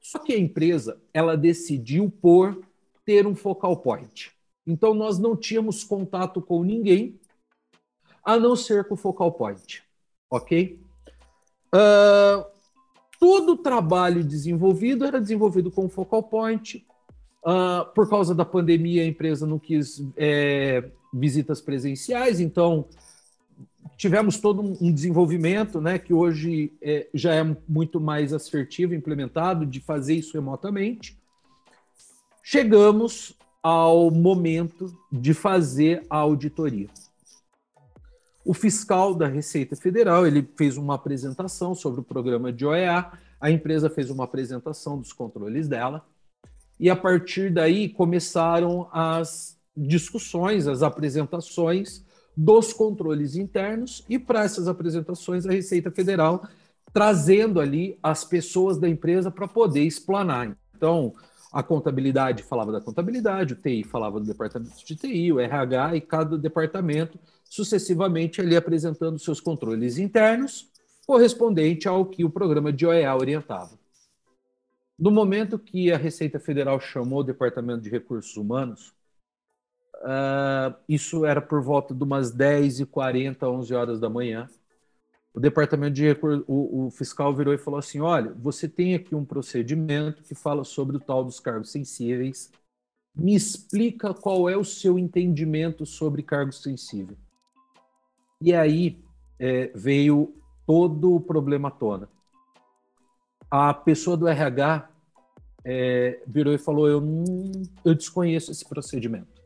Só que a empresa, ela decidiu por ter um focal point. Então, nós não tínhamos contato com ninguém, a não ser com o focal point. Ok? Uh, todo o trabalho desenvolvido era desenvolvido com o focal point. Uh, por causa da pandemia, a empresa não quis é, visitas presenciais, então tivemos todo um desenvolvimento, né, que hoje é, já é muito mais assertivo, implementado, de fazer isso remotamente. Chegamos ao momento de fazer a auditoria. O fiscal da Receita Federal ele fez uma apresentação sobre o programa de OEA, a empresa fez uma apresentação dos controles dela, e a partir daí começaram as discussões, as apresentações dos controles internos, e para essas apresentações, a Receita Federal trazendo ali as pessoas da empresa para poder explanar. Então, a contabilidade falava da contabilidade, o TI falava do departamento de TI, o RH e cada departamento sucessivamente ali apresentando seus controles internos, correspondente ao que o programa de OEA orientava. No momento que a Receita Federal chamou o Departamento de Recursos Humanos, uh, isso era por volta de umas 10h40, 11 horas da manhã, o departamento de recursos, o, o, fiscal virou e falou assim: olha, você tem aqui um procedimento que fala sobre o tal dos cargos sensíveis. Me explica qual é o seu entendimento sobre cargos sensíveis. E aí é, veio todo o problema à tona. A pessoa do RH é, virou e falou: eu, eu desconheço esse procedimento.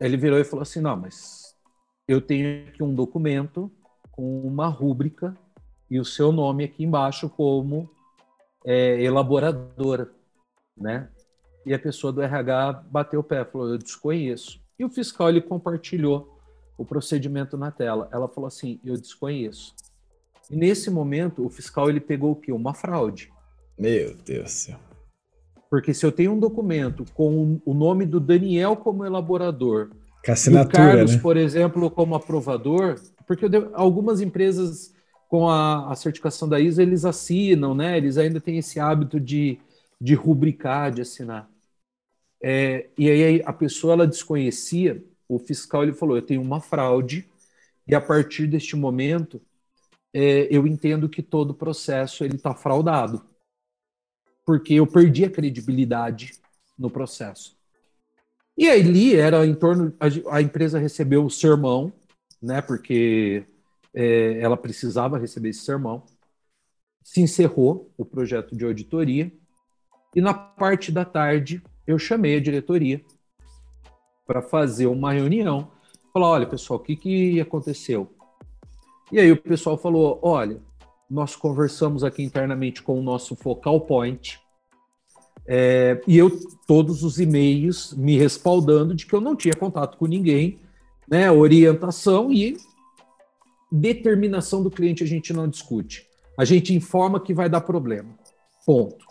Ele virou e falou assim: não, mas eu tenho aqui um documento com uma rúbrica e o seu nome aqui embaixo como é, elaboradora, né? E a pessoa do RH bateu o pé, falou, eu desconheço. E o fiscal, ele compartilhou o procedimento na tela. Ela falou assim, eu desconheço. E nesse momento, o fiscal, ele pegou o quê? Uma fraude. Meu Deus do céu. Porque se eu tenho um documento com o nome do Daniel como elaborador, assinatura, o Carlos, né? por exemplo, como aprovador, porque algumas empresas com a, a, certificação da ISO, eles assinam, né? Eles ainda têm esse hábito de, de rubricar, de assinar. É, e aí a pessoa, ela desconhecia, o fiscal, ele falou, eu tenho uma fraude, e a partir deste momento, é, eu entendo que todo o processo ele está fraudado, porque eu perdi a credibilidade no processo. E ali era em torno. A, a empresa recebeu o sermão, né? Porque é, ela precisava receber esse sermão. Se encerrou o projeto de auditoria. E na parte da tarde, eu chamei a diretoria para fazer uma reunião. Falar: olha, pessoal, o que, que aconteceu? E aí o pessoal falou: olha, nós conversamos aqui internamente com o nosso focal point é, e eu, todos os e-mails me respaldando de que eu não tinha contato com ninguém, né? Orientação e determinação do cliente a gente não discute. A gente informa que vai dar problema. Ponto.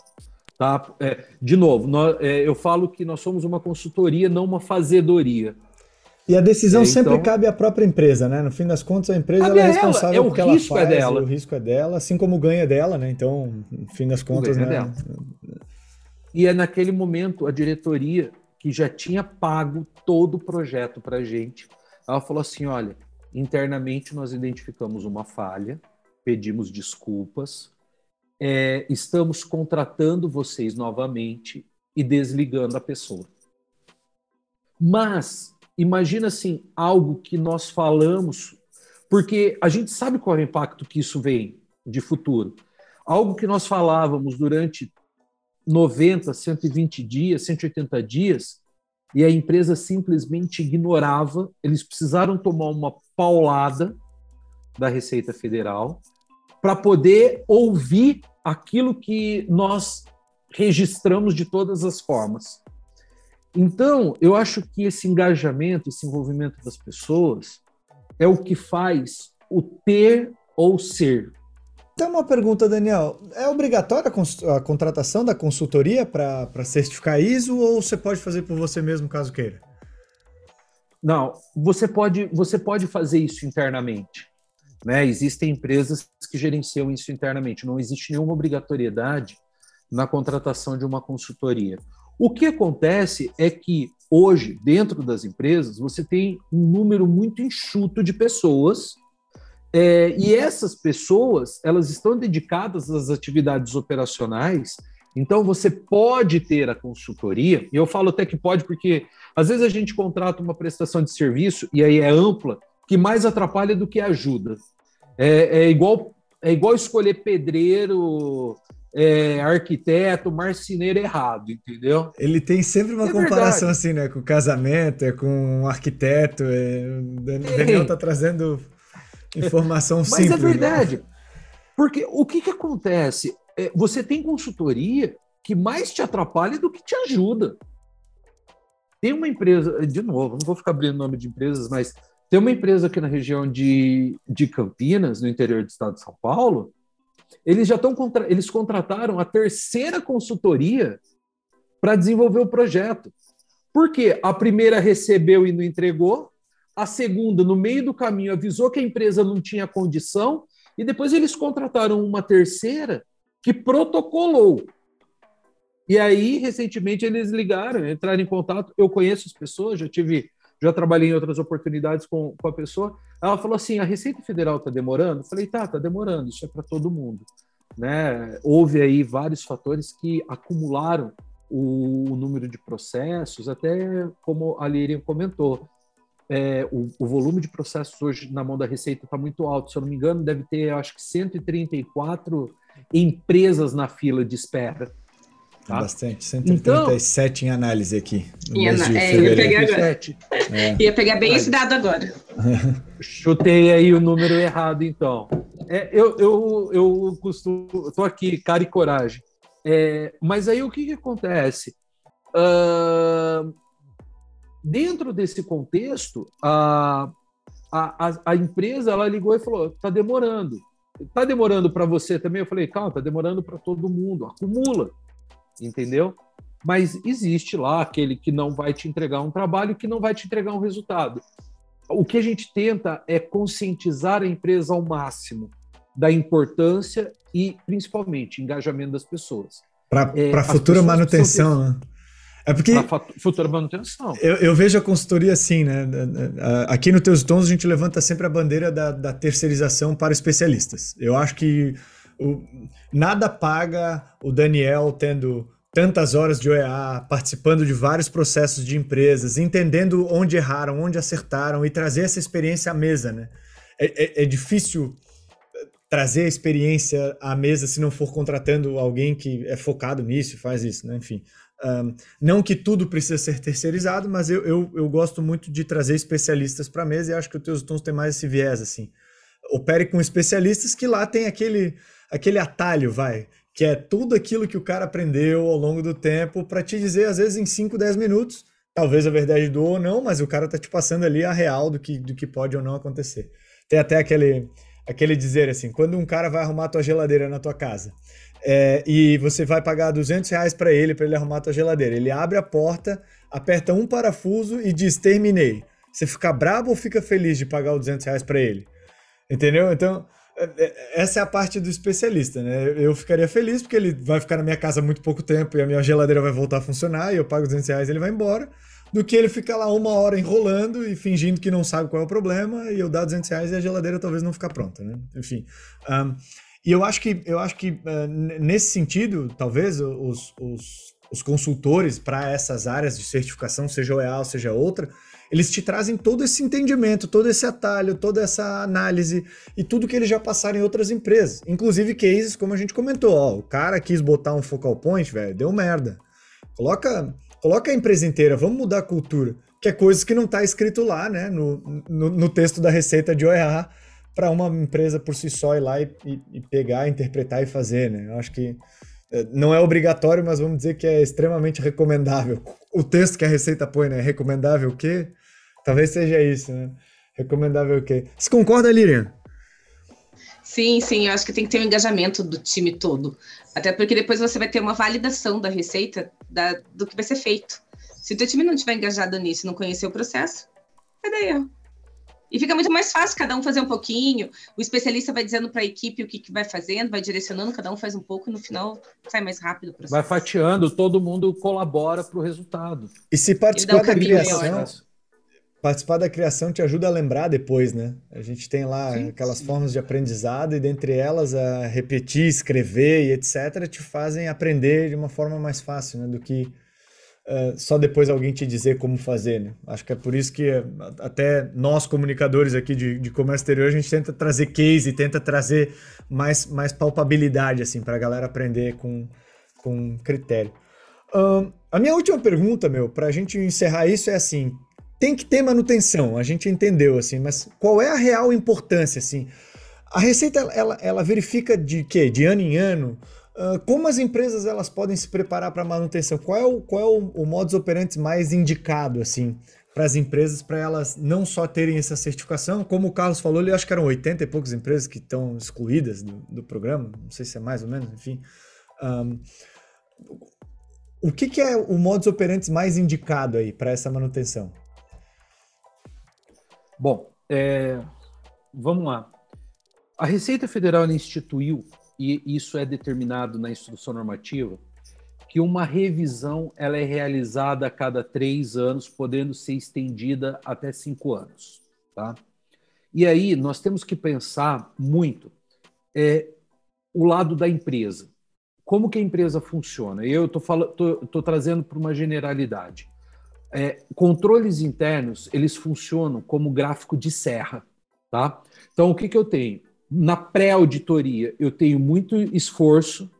Tá? É, de novo, nós, é, eu falo que nós somos uma consultoria, não uma fazedoria. E a decisão é, sempre então, cabe à própria empresa, né? No fim das contas, a empresa é responsável ela, é, pelo que ela é faz, dela. o risco é dela, assim como o ganho é dela, né? Então, no fim das contas, né? Dela. E é naquele momento a diretoria, que já tinha pago todo o projeto para a gente, ela falou assim: olha, internamente nós identificamos uma falha, pedimos desculpas, é, estamos contratando vocês novamente e desligando a pessoa. Mas imagina assim algo que nós falamos, porque a gente sabe qual é o impacto que isso vem de futuro. Algo que nós falávamos durante 90, 120 dias, 180 dias, e a empresa simplesmente ignorava. Eles precisaram tomar uma paulada da Receita Federal para poder ouvir aquilo que nós registramos de todas as formas. Então, eu acho que esse engajamento, esse envolvimento das pessoas é o que faz o ter ou ser. Tem uma pergunta, Daniel. É obrigatória a, contratação da consultoria para certificar ISO ou você pode fazer por você mesmo caso queira? Não, você pode, você pode fazer isso internamente. Né? Existem empresas que gerenciam isso internamente. Não existe nenhuma obrigatoriedade na contratação de uma consultoria. O que acontece é que hoje, dentro das empresas, você tem um número muito enxuto de pessoas é, e essas pessoas elas estão dedicadas às atividades operacionais. Então você pode ter a consultoria. E eu falo até que pode porque às vezes a gente contrata uma prestação de serviço e aí é ampla que mais atrapalha do que ajuda. É, é igual é igual escolher pedreiro é, arquiteto, marceneiro errado, entendeu? Ele tem sempre uma é comparação verdade. assim, né? Com casamento, é com um arquiteto. É... O Daniel está trazendo informação Mas é simples. Mas é verdade. Né? Porque o que, que acontece? É, você tem consultoria que mais te atrapalha do que te ajuda. Tem uma empresa, de novo, não vou ficar abrindo nome de empresas, mas tem uma empresa aqui na região de, de Campinas, no interior do estado de São Paulo, eles já estão contra... eles contrataram a terceira consultoria para desenvolver o projeto. Por quê? A primeira recebeu e não entregou, a segunda, no meio do caminho, avisou que a empresa não tinha condição, e depois eles contrataram uma terceira que protocolou. E aí, recentemente, eles ligaram, entraram em contato. Eu conheço as pessoas, já tive, já trabalhei em outras oportunidades com, com a pessoa. Ela falou assim: a Receita Federal está demorando? Eu falei: tá, está demorando, isso é para todo mundo. Né? Houve aí vários fatores que acumularam o, o número de processos, até como a Lirian comentou. É, o, o, volume de processos hoje na mão da Receita está muito alto. Se eu não me engano, deve ter, acho que 134 empresas na fila de espera. Tá? Bastante, 137 então, em análise aqui. Em ana é, ia pegar agora. É. Ia pegar bem esse dado agora. Chutei aí o número errado, então. É, eu, eu, eu costumo. Estou aqui, cara e coragem. É, mas aí o que, que acontece? Uh, dentro desse contexto, a, a, a empresa ela ligou e falou: está demorando. Está demorando para você também? Eu falei: calma, está demorando para todo mundo. Acumula entendeu? Mas existe lá aquele que não vai te entregar um trabalho, que não vai te entregar um resultado. O que a gente tenta é conscientizar a empresa ao máximo da importância e, principalmente, engajamento das pessoas. Para é, futura manutenção, né? É porque. Para futura manutenção. Eu, eu, vejo a consultoria assim, né? Aqui no Teus Tons a gente levanta sempre a bandeira da, da terceirização para especialistas. Eu acho que o, nada paga o Daniel tendo tantas horas de OEA, participando de vários processos de empresas, entendendo onde erraram, onde acertaram e trazer essa experiência à mesa, né? É, é, é difícil eh, trazer a experiência à mesa se não for contratando alguém que é focado nisso faz isso, né? Enfim. Um, não que tudo precisa ser terceirizado, mas eu, eu, eu gosto muito de trazer especialistas para a mesa e acho que o Teus Tons tem mais esse viés, assim. Opere com especialistas que lá tem aquele aquele atalho, vai, que é tudo aquilo que o cara aprendeu ao longo do tempo para te dizer, às vezes, em 5, 10 minutos, talvez a verdade do ou não, mas o cara tá te passando ali a real do que, do que pode ou não acontecer. Tem até aquele, aquele dizer assim, quando um cara vai arrumar tua geladeira na tua casa é, e você vai pagar 200 reais para ele, para ele arrumar tua geladeira, ele abre a porta, aperta um parafuso e diz, terminei. Você fica brabo ou fica feliz de pagar os 200 reais para ele? Entendeu? Então, essa é a parte do especialista, né? Eu ficaria feliz porque ele vai ficar na minha casa muito pouco tempo e a minha geladeira vai voltar a funcionar e eu pago 200 reais e ele vai embora, do que ele ficar lá uma hora enrolando e fingindo que não sabe qual é o problema e eu dar 200 reais e a geladeira talvez não ficar pronta, né? Enfim. Um, e eu acho que, eu acho que uh, nesse sentido, talvez os, os, os consultores para essas áreas de certificação, seja OEA ou seja outra, eles te trazem todo esse entendimento, todo esse atalho, toda essa análise e tudo que eles já passaram em outras empresas. Inclusive cases, como a gente comentou, ó, o cara quis botar um focal point, velho, deu merda. Coloca, coloca a empresa inteira, vamos mudar a cultura. Que é coisas que não está escrito lá, né, no, no, no, texto da receita de OEA para uma empresa por si só ir lá e, e, e, pegar, interpretar e fazer, né? Eu acho que não é obrigatório, mas vamos dizer que é extremamente recomendável. O texto que a Receita põe, né? Recomendável o quê? Talvez seja isso, né? Recomendável o quê? Você concorda, Lilian? Sim, sim, eu acho que tem que ter um engajamento do time todo. Até porque depois você vai ter uma validação da receita da, do que vai ser feito. Se o teu time não estiver engajado nisso, não conhecer o processo, cadê eu? E fica muito mais fácil cada um fazer um pouquinho. O especialista vai dizendo para a equipe o que, que, vai fazendo, vai direcionando, cada um faz um pouco, e no final sai mais rápido o processo. Vai fatiando, todo mundo colabora para o resultado. E se participar da criação, participar da criação te ajuda a lembrar depois, né? A gente tem lá sim, aquelas sim. formas de aprendizado e dentre elas a repetir, escrever e etc. te fazem aprender de uma forma mais fácil, né? Do que só depois alguém te dizer como fazer, né? Acho que é por isso que até nós comunicadores aqui de, de comércio exterior a gente tenta trazer case, tenta trazer mais, mais palpabilidade assim para a galera aprender com, com critério. A minha última pergunta, meu, para a gente encerrar isso é assim: tem que ter manutenção, a gente entendeu, assim, mas qual é a real importância, assim? A Receita, ela, ela verifica de quê? De ano em ano? Uh, como as empresas elas podem se preparar para manutenção? Qual é o, qual é o, o modus operandi mais indicado, assim, para as empresas, para elas não só terem essa certificação, como o Carlos falou, ele acho que eram 80 e poucas empresas que estão excluídas do, do programa, não sei se é mais ou menos, enfim. Um, o que, que é o modus operandi mais indicado aí para essa manutenção? Bom, é, vamos lá. A Receita Federal instituiu, e isso é determinado na instrução normativa, que uma revisão ela é realizada a cada três anos, podendo ser estendida até cinco anos. Tá? E aí nós temos que pensar muito é, o lado da empresa. Como que a empresa funciona? Eu estou trazendo para uma generalidade. É, controles internos, eles funcionam como gráfico de serra, tá? Então, o que, que eu tenho? Na pré-auditoria, eu tenho muito esforço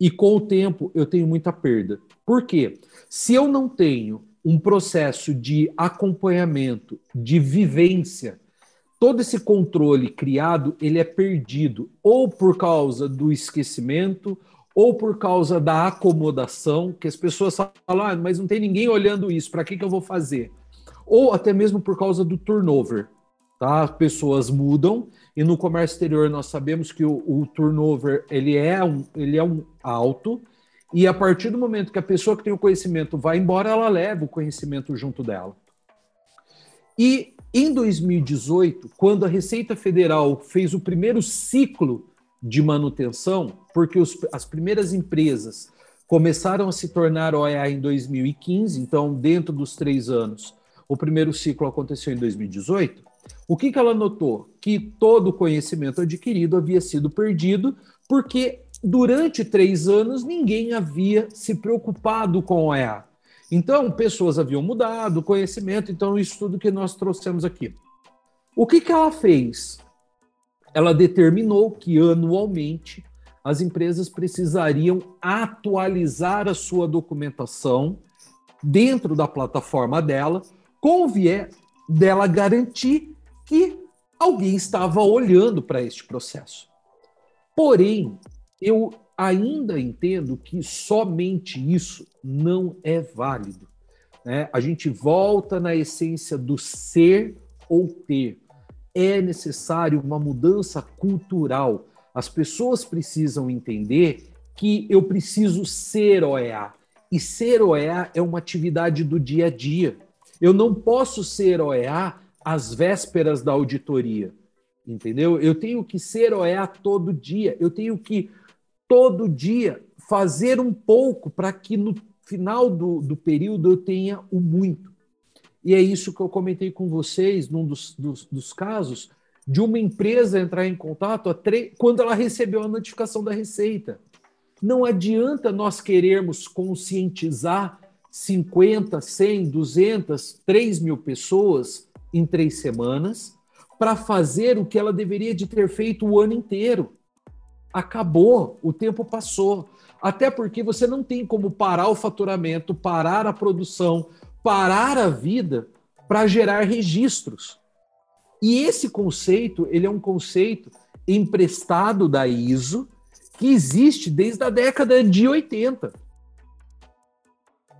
e, com o tempo, eu tenho muita perda. Por quê? Se eu não tenho um processo de acompanhamento, de vivência, todo esse controle criado, ele é perdido ou por causa do esquecimento ou por causa da acomodação, que as pessoas falam, ah, mas não tem ninguém olhando isso, para que, que eu vou fazer? Ou até mesmo por causa do turnover. Tá? As pessoas mudam e no comércio exterior nós sabemos que o, o turnover ele é, um, ele é um alto e a partir do momento que a pessoa que tem o conhecimento vai embora, ela leva o conhecimento junto dela. E em 2018, quando a Receita Federal fez o primeiro ciclo de manutenção, porque os, as primeiras empresas começaram a se tornar OEA em 2015, então, dentro dos três anos, o primeiro ciclo aconteceu em 2018. O que, que ela notou? Que todo o conhecimento adquirido havia sido perdido, porque durante três anos ninguém havia se preocupado com OEA. Então, pessoas haviam mudado o conhecimento, então, isso tudo que nós trouxemos aqui. O que, que ela fez? ela determinou que anualmente as empresas precisariam atualizar a sua documentação dentro da plataforma dela, com o viés dela garantir que alguém estava olhando para este processo. Porém, eu ainda entendo que somente isso não é válido. Né? A gente volta na essência do ser ou ter é necessário uma mudança cultural. As pessoas precisam entender que eu preciso ser OEA. E ser OEA é uma atividade do dia a dia. Eu não posso ser OEA às vésperas da auditoria. Entendeu? Eu tenho que ser OEA todo dia. Eu tenho que, todo dia, fazer um pouco para que no final do, do período eu tenha o muito. E é isso que eu comentei com vocês num dos, dos, dos casos de uma empresa entrar em contato quando ela recebeu a notificação da Receita. Não adianta nós querermos conscientizar 50, 100, 200, 3 mil pessoas em três semanas para fazer o que ela deveria de ter feito o ano inteiro. Acabou, o tempo passou. Até porque você não tem como parar o faturamento, parar a produção, parar a vida para gerar registros. E esse conceito, ele é um conceito emprestado da ISO, que existe desde a década de 80.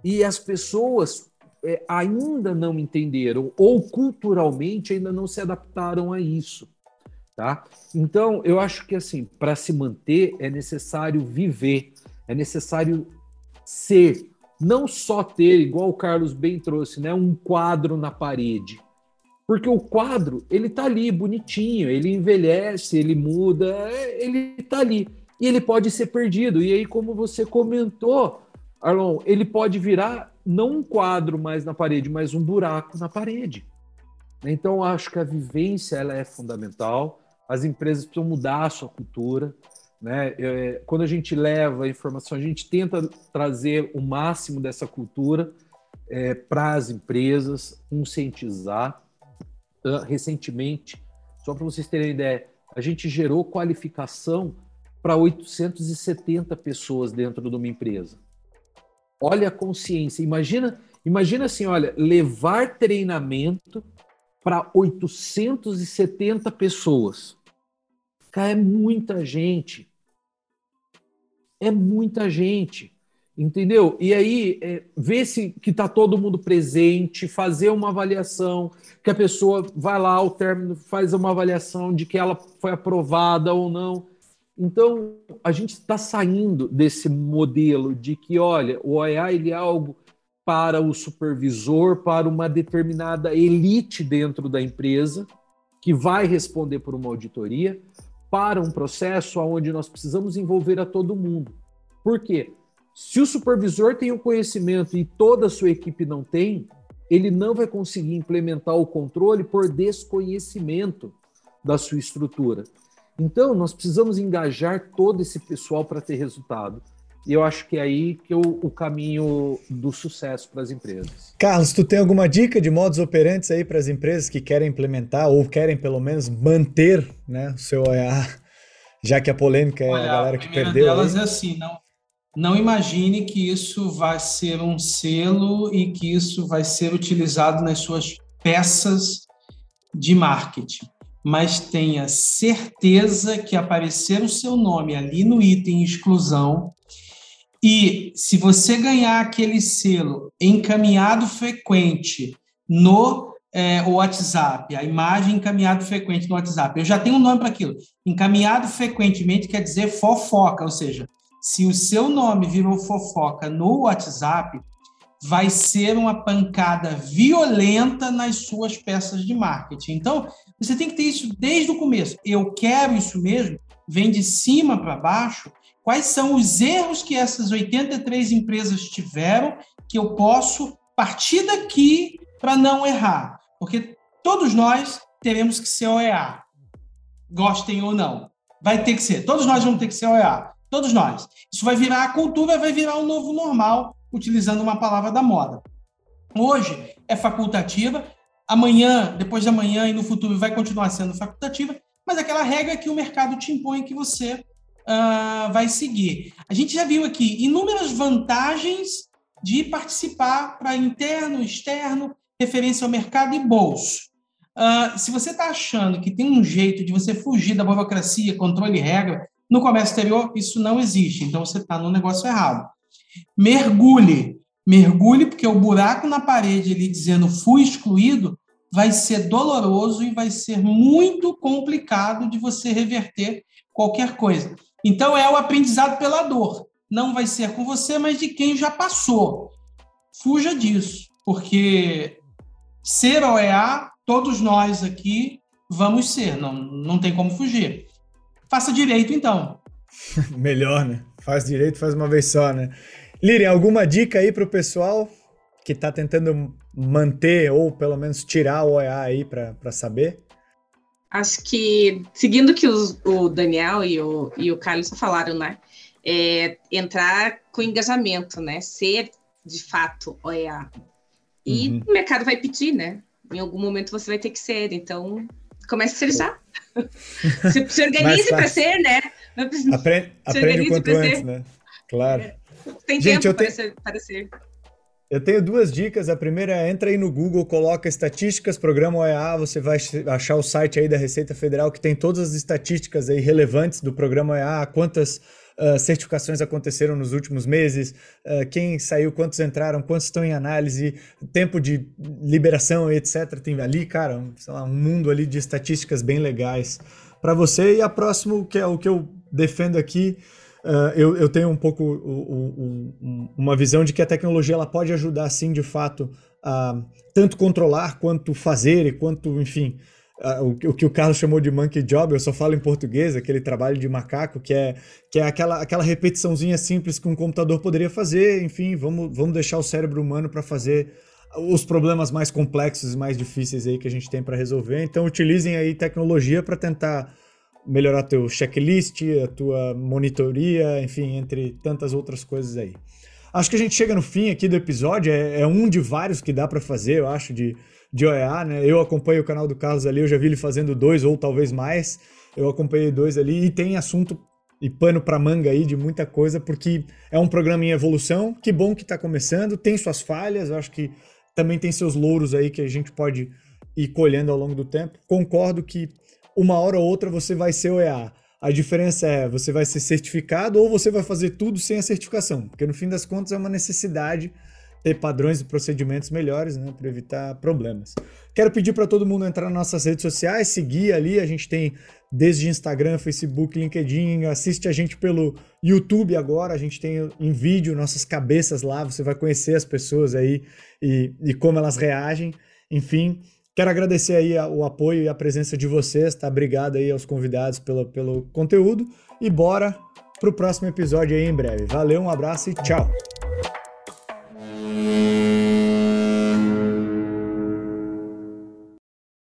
E as pessoas é, ainda não entenderam, ou culturalmente ainda não se adaptaram a isso. Tá? Então, eu acho que assim, para se manter é necessário viver, é necessário ser, não só ter, igual o Carlos bem trouxe, né, um quadro na parede. Porque o quadro, ele tá ali bonitinho, ele envelhece, ele muda, ele tá ali. E ele pode ser perdido. E aí, como você comentou, Arlon, ele pode virar não um quadro mais na parede, mas um buraco na parede. Então, acho que a vivência ela é fundamental. As empresas precisam mudar a sua cultura. Né? É, quando a gente leva a informação, a gente tenta trazer o máximo dessa cultura é, para as empresas, conscientizar. Uh, recentemente, só para vocês terem ideia, a gente gerou qualificação para 870 pessoas dentro de uma empresa. Olha a consciência. Imagina, imagina assim, olha, levar treinamento para 870 pessoas. Cara, é muita gente. É muita gente. Entendeu? E aí, é, ver se que está todo mundo presente, fazer uma avaliação, que a pessoa vai lá ao término, faz uma avaliação de que ela foi aprovada ou não. Então, a gente está saindo desse modelo de que, olha, o OEA ele é algo para o supervisor, para uma determinada elite dentro da empresa, que vai responder por uma auditoria, para um processo onde nós precisamos envolver a todo mundo. Por quê? Se o supervisor tem o conhecimento e toda a sua equipe não tem, ele não vai conseguir implementar o controle por desconhecimento da sua estrutura. Então, nós precisamos engajar todo esse pessoal para ter resultado. E eu acho que é aí que é o, o caminho do sucesso para as empresas. Carlos, tu tem alguma dica de modos operantes aí para as empresas que querem implementar ou querem pelo menos manter né, o seu OEA, já que a polêmica é a galera que perdeu? delas aí? é assim, não, não imagine que isso vai ser um selo e que isso vai ser utilizado nas suas peças de marketing mas tenha certeza que aparecer o seu nome ali no item exclusão e se você ganhar aquele selo encaminhado frequente no é, WhatsApp, a imagem encaminhado frequente no WhatsApp, eu já tenho um nome para aquilo. Encaminhado frequentemente quer dizer fofoca, ou seja, se o seu nome virou fofoca no WhatsApp, vai ser uma pancada violenta nas suas peças de marketing. Então, você tem que ter isso desde o começo. Eu quero isso mesmo, vem de cima para baixo. Quais são os erros que essas 83 empresas tiveram que eu posso partir daqui para não errar? Porque todos nós teremos que ser OEA, gostem ou não. Vai ter que ser. Todos nós vamos ter que ser OEA. Todos nós. Isso vai virar a cultura, vai virar um novo normal, utilizando uma palavra da moda. Hoje é facultativa, amanhã, depois de amanhã e no futuro vai continuar sendo facultativa, mas aquela regra que o mercado te impõe que você uh, vai seguir. A gente já viu aqui inúmeras vantagens de participar para interno, externo, referência ao mercado e bolso. Uh, se você está achando que tem um jeito de você fugir da burocracia, controle e regra, no comércio exterior isso não existe, então você está no negócio errado. Mergulhe mergulhe, porque o buraco na parede ali dizendo fui excluído vai ser doloroso e vai ser muito complicado de você reverter qualquer coisa. Então é o aprendizado pela dor. Não vai ser com você, mas de quem já passou. Fuja disso, porque ser OEA, todos nós aqui vamos ser, não, não tem como fugir. Faça direito então. Melhor, né? Faz direito, faz uma vez só, né? Liri, alguma dica aí para o pessoal que está tentando manter ou pelo menos tirar o OEA aí para saber? Acho que, seguindo o que os, o Daniel e o, e o Carlos falaram, né? É, entrar com engajamento, né? Ser, de fato, OEA. E uhum. o mercado vai pedir, né? Em algum momento você vai ter que ser, então comece a ser já. se, se organize para ser, né? Aprende, aprende o quanto antes, ser. né? Claro. É. Tem Gente, tempo eu para, ser, para ser. Eu tenho duas dicas. A primeira é entra aí no Google, coloca estatísticas, programa OEA, você vai achar o site aí da Receita Federal que tem todas as estatísticas aí relevantes do programa OEA, quantas uh, certificações aconteceram nos últimos meses, uh, quem saiu, quantos entraram, quantos estão em análise, tempo de liberação, etc. Tem ali, cara, um, lá, um mundo ali de estatísticas bem legais para você. E a próxima, que é o que eu defendo aqui, Uh, eu, eu, tenho um pouco uma visão de que a tecnologia ela pode ajudar, sim, de fato, a tanto controlar quanto fazer e quanto, enfim, uh, o, o, que o Carlos chamou de monkey job, eu só falo em português, aquele trabalho de macaco, que é, que é aquela, aquela repetiçãozinha simples que um computador poderia fazer, enfim, vamos, vamos deixar o cérebro humano para fazer os problemas mais complexos e mais difíceis aí que a gente tem para resolver. Então, utilizem aí tecnologia para tentar melhorar teu checklist, a tua monitoria, enfim, entre tantas outras coisas aí. Acho que a gente chega no fim aqui do episódio, é, é um de vários que dá para fazer, eu acho, de, de OEA, né? Eu acompanho o canal do Carlos ali, eu já vi ele fazendo dois ou talvez mais. Eu acompanhei dois ali e tem assunto e pano para manga aí de muita coisa, porque é um programa em evolução. Que bom que está começando, tem suas falhas, eu acho que também tem seus louros aí que a gente pode ir colhendo ao longo do tempo. Concordo que uma hora ou outra você vai ser OEA. A diferença é você vai ser certificado ou você vai fazer tudo sem a certificação, porque no fim das contas é uma necessidade ter padrões e procedimentos melhores, né, para evitar problemas. Quero pedir para todo mundo entrar nas nossas redes sociais, seguir ali, a gente tem desde Instagram, Facebook, LinkedIn, assiste a gente pelo YouTube agora, a gente tem em vídeo nossas cabeças lá, você vai conhecer as pessoas aí e, e como elas reagem. Enfim, Quero agradecer aí o apoio e a presença de vocês, tá? Obrigado aí aos convidados pelo, pelo conteúdo e bora pro próximo episódio aí em breve. Valeu, um abraço e tchau!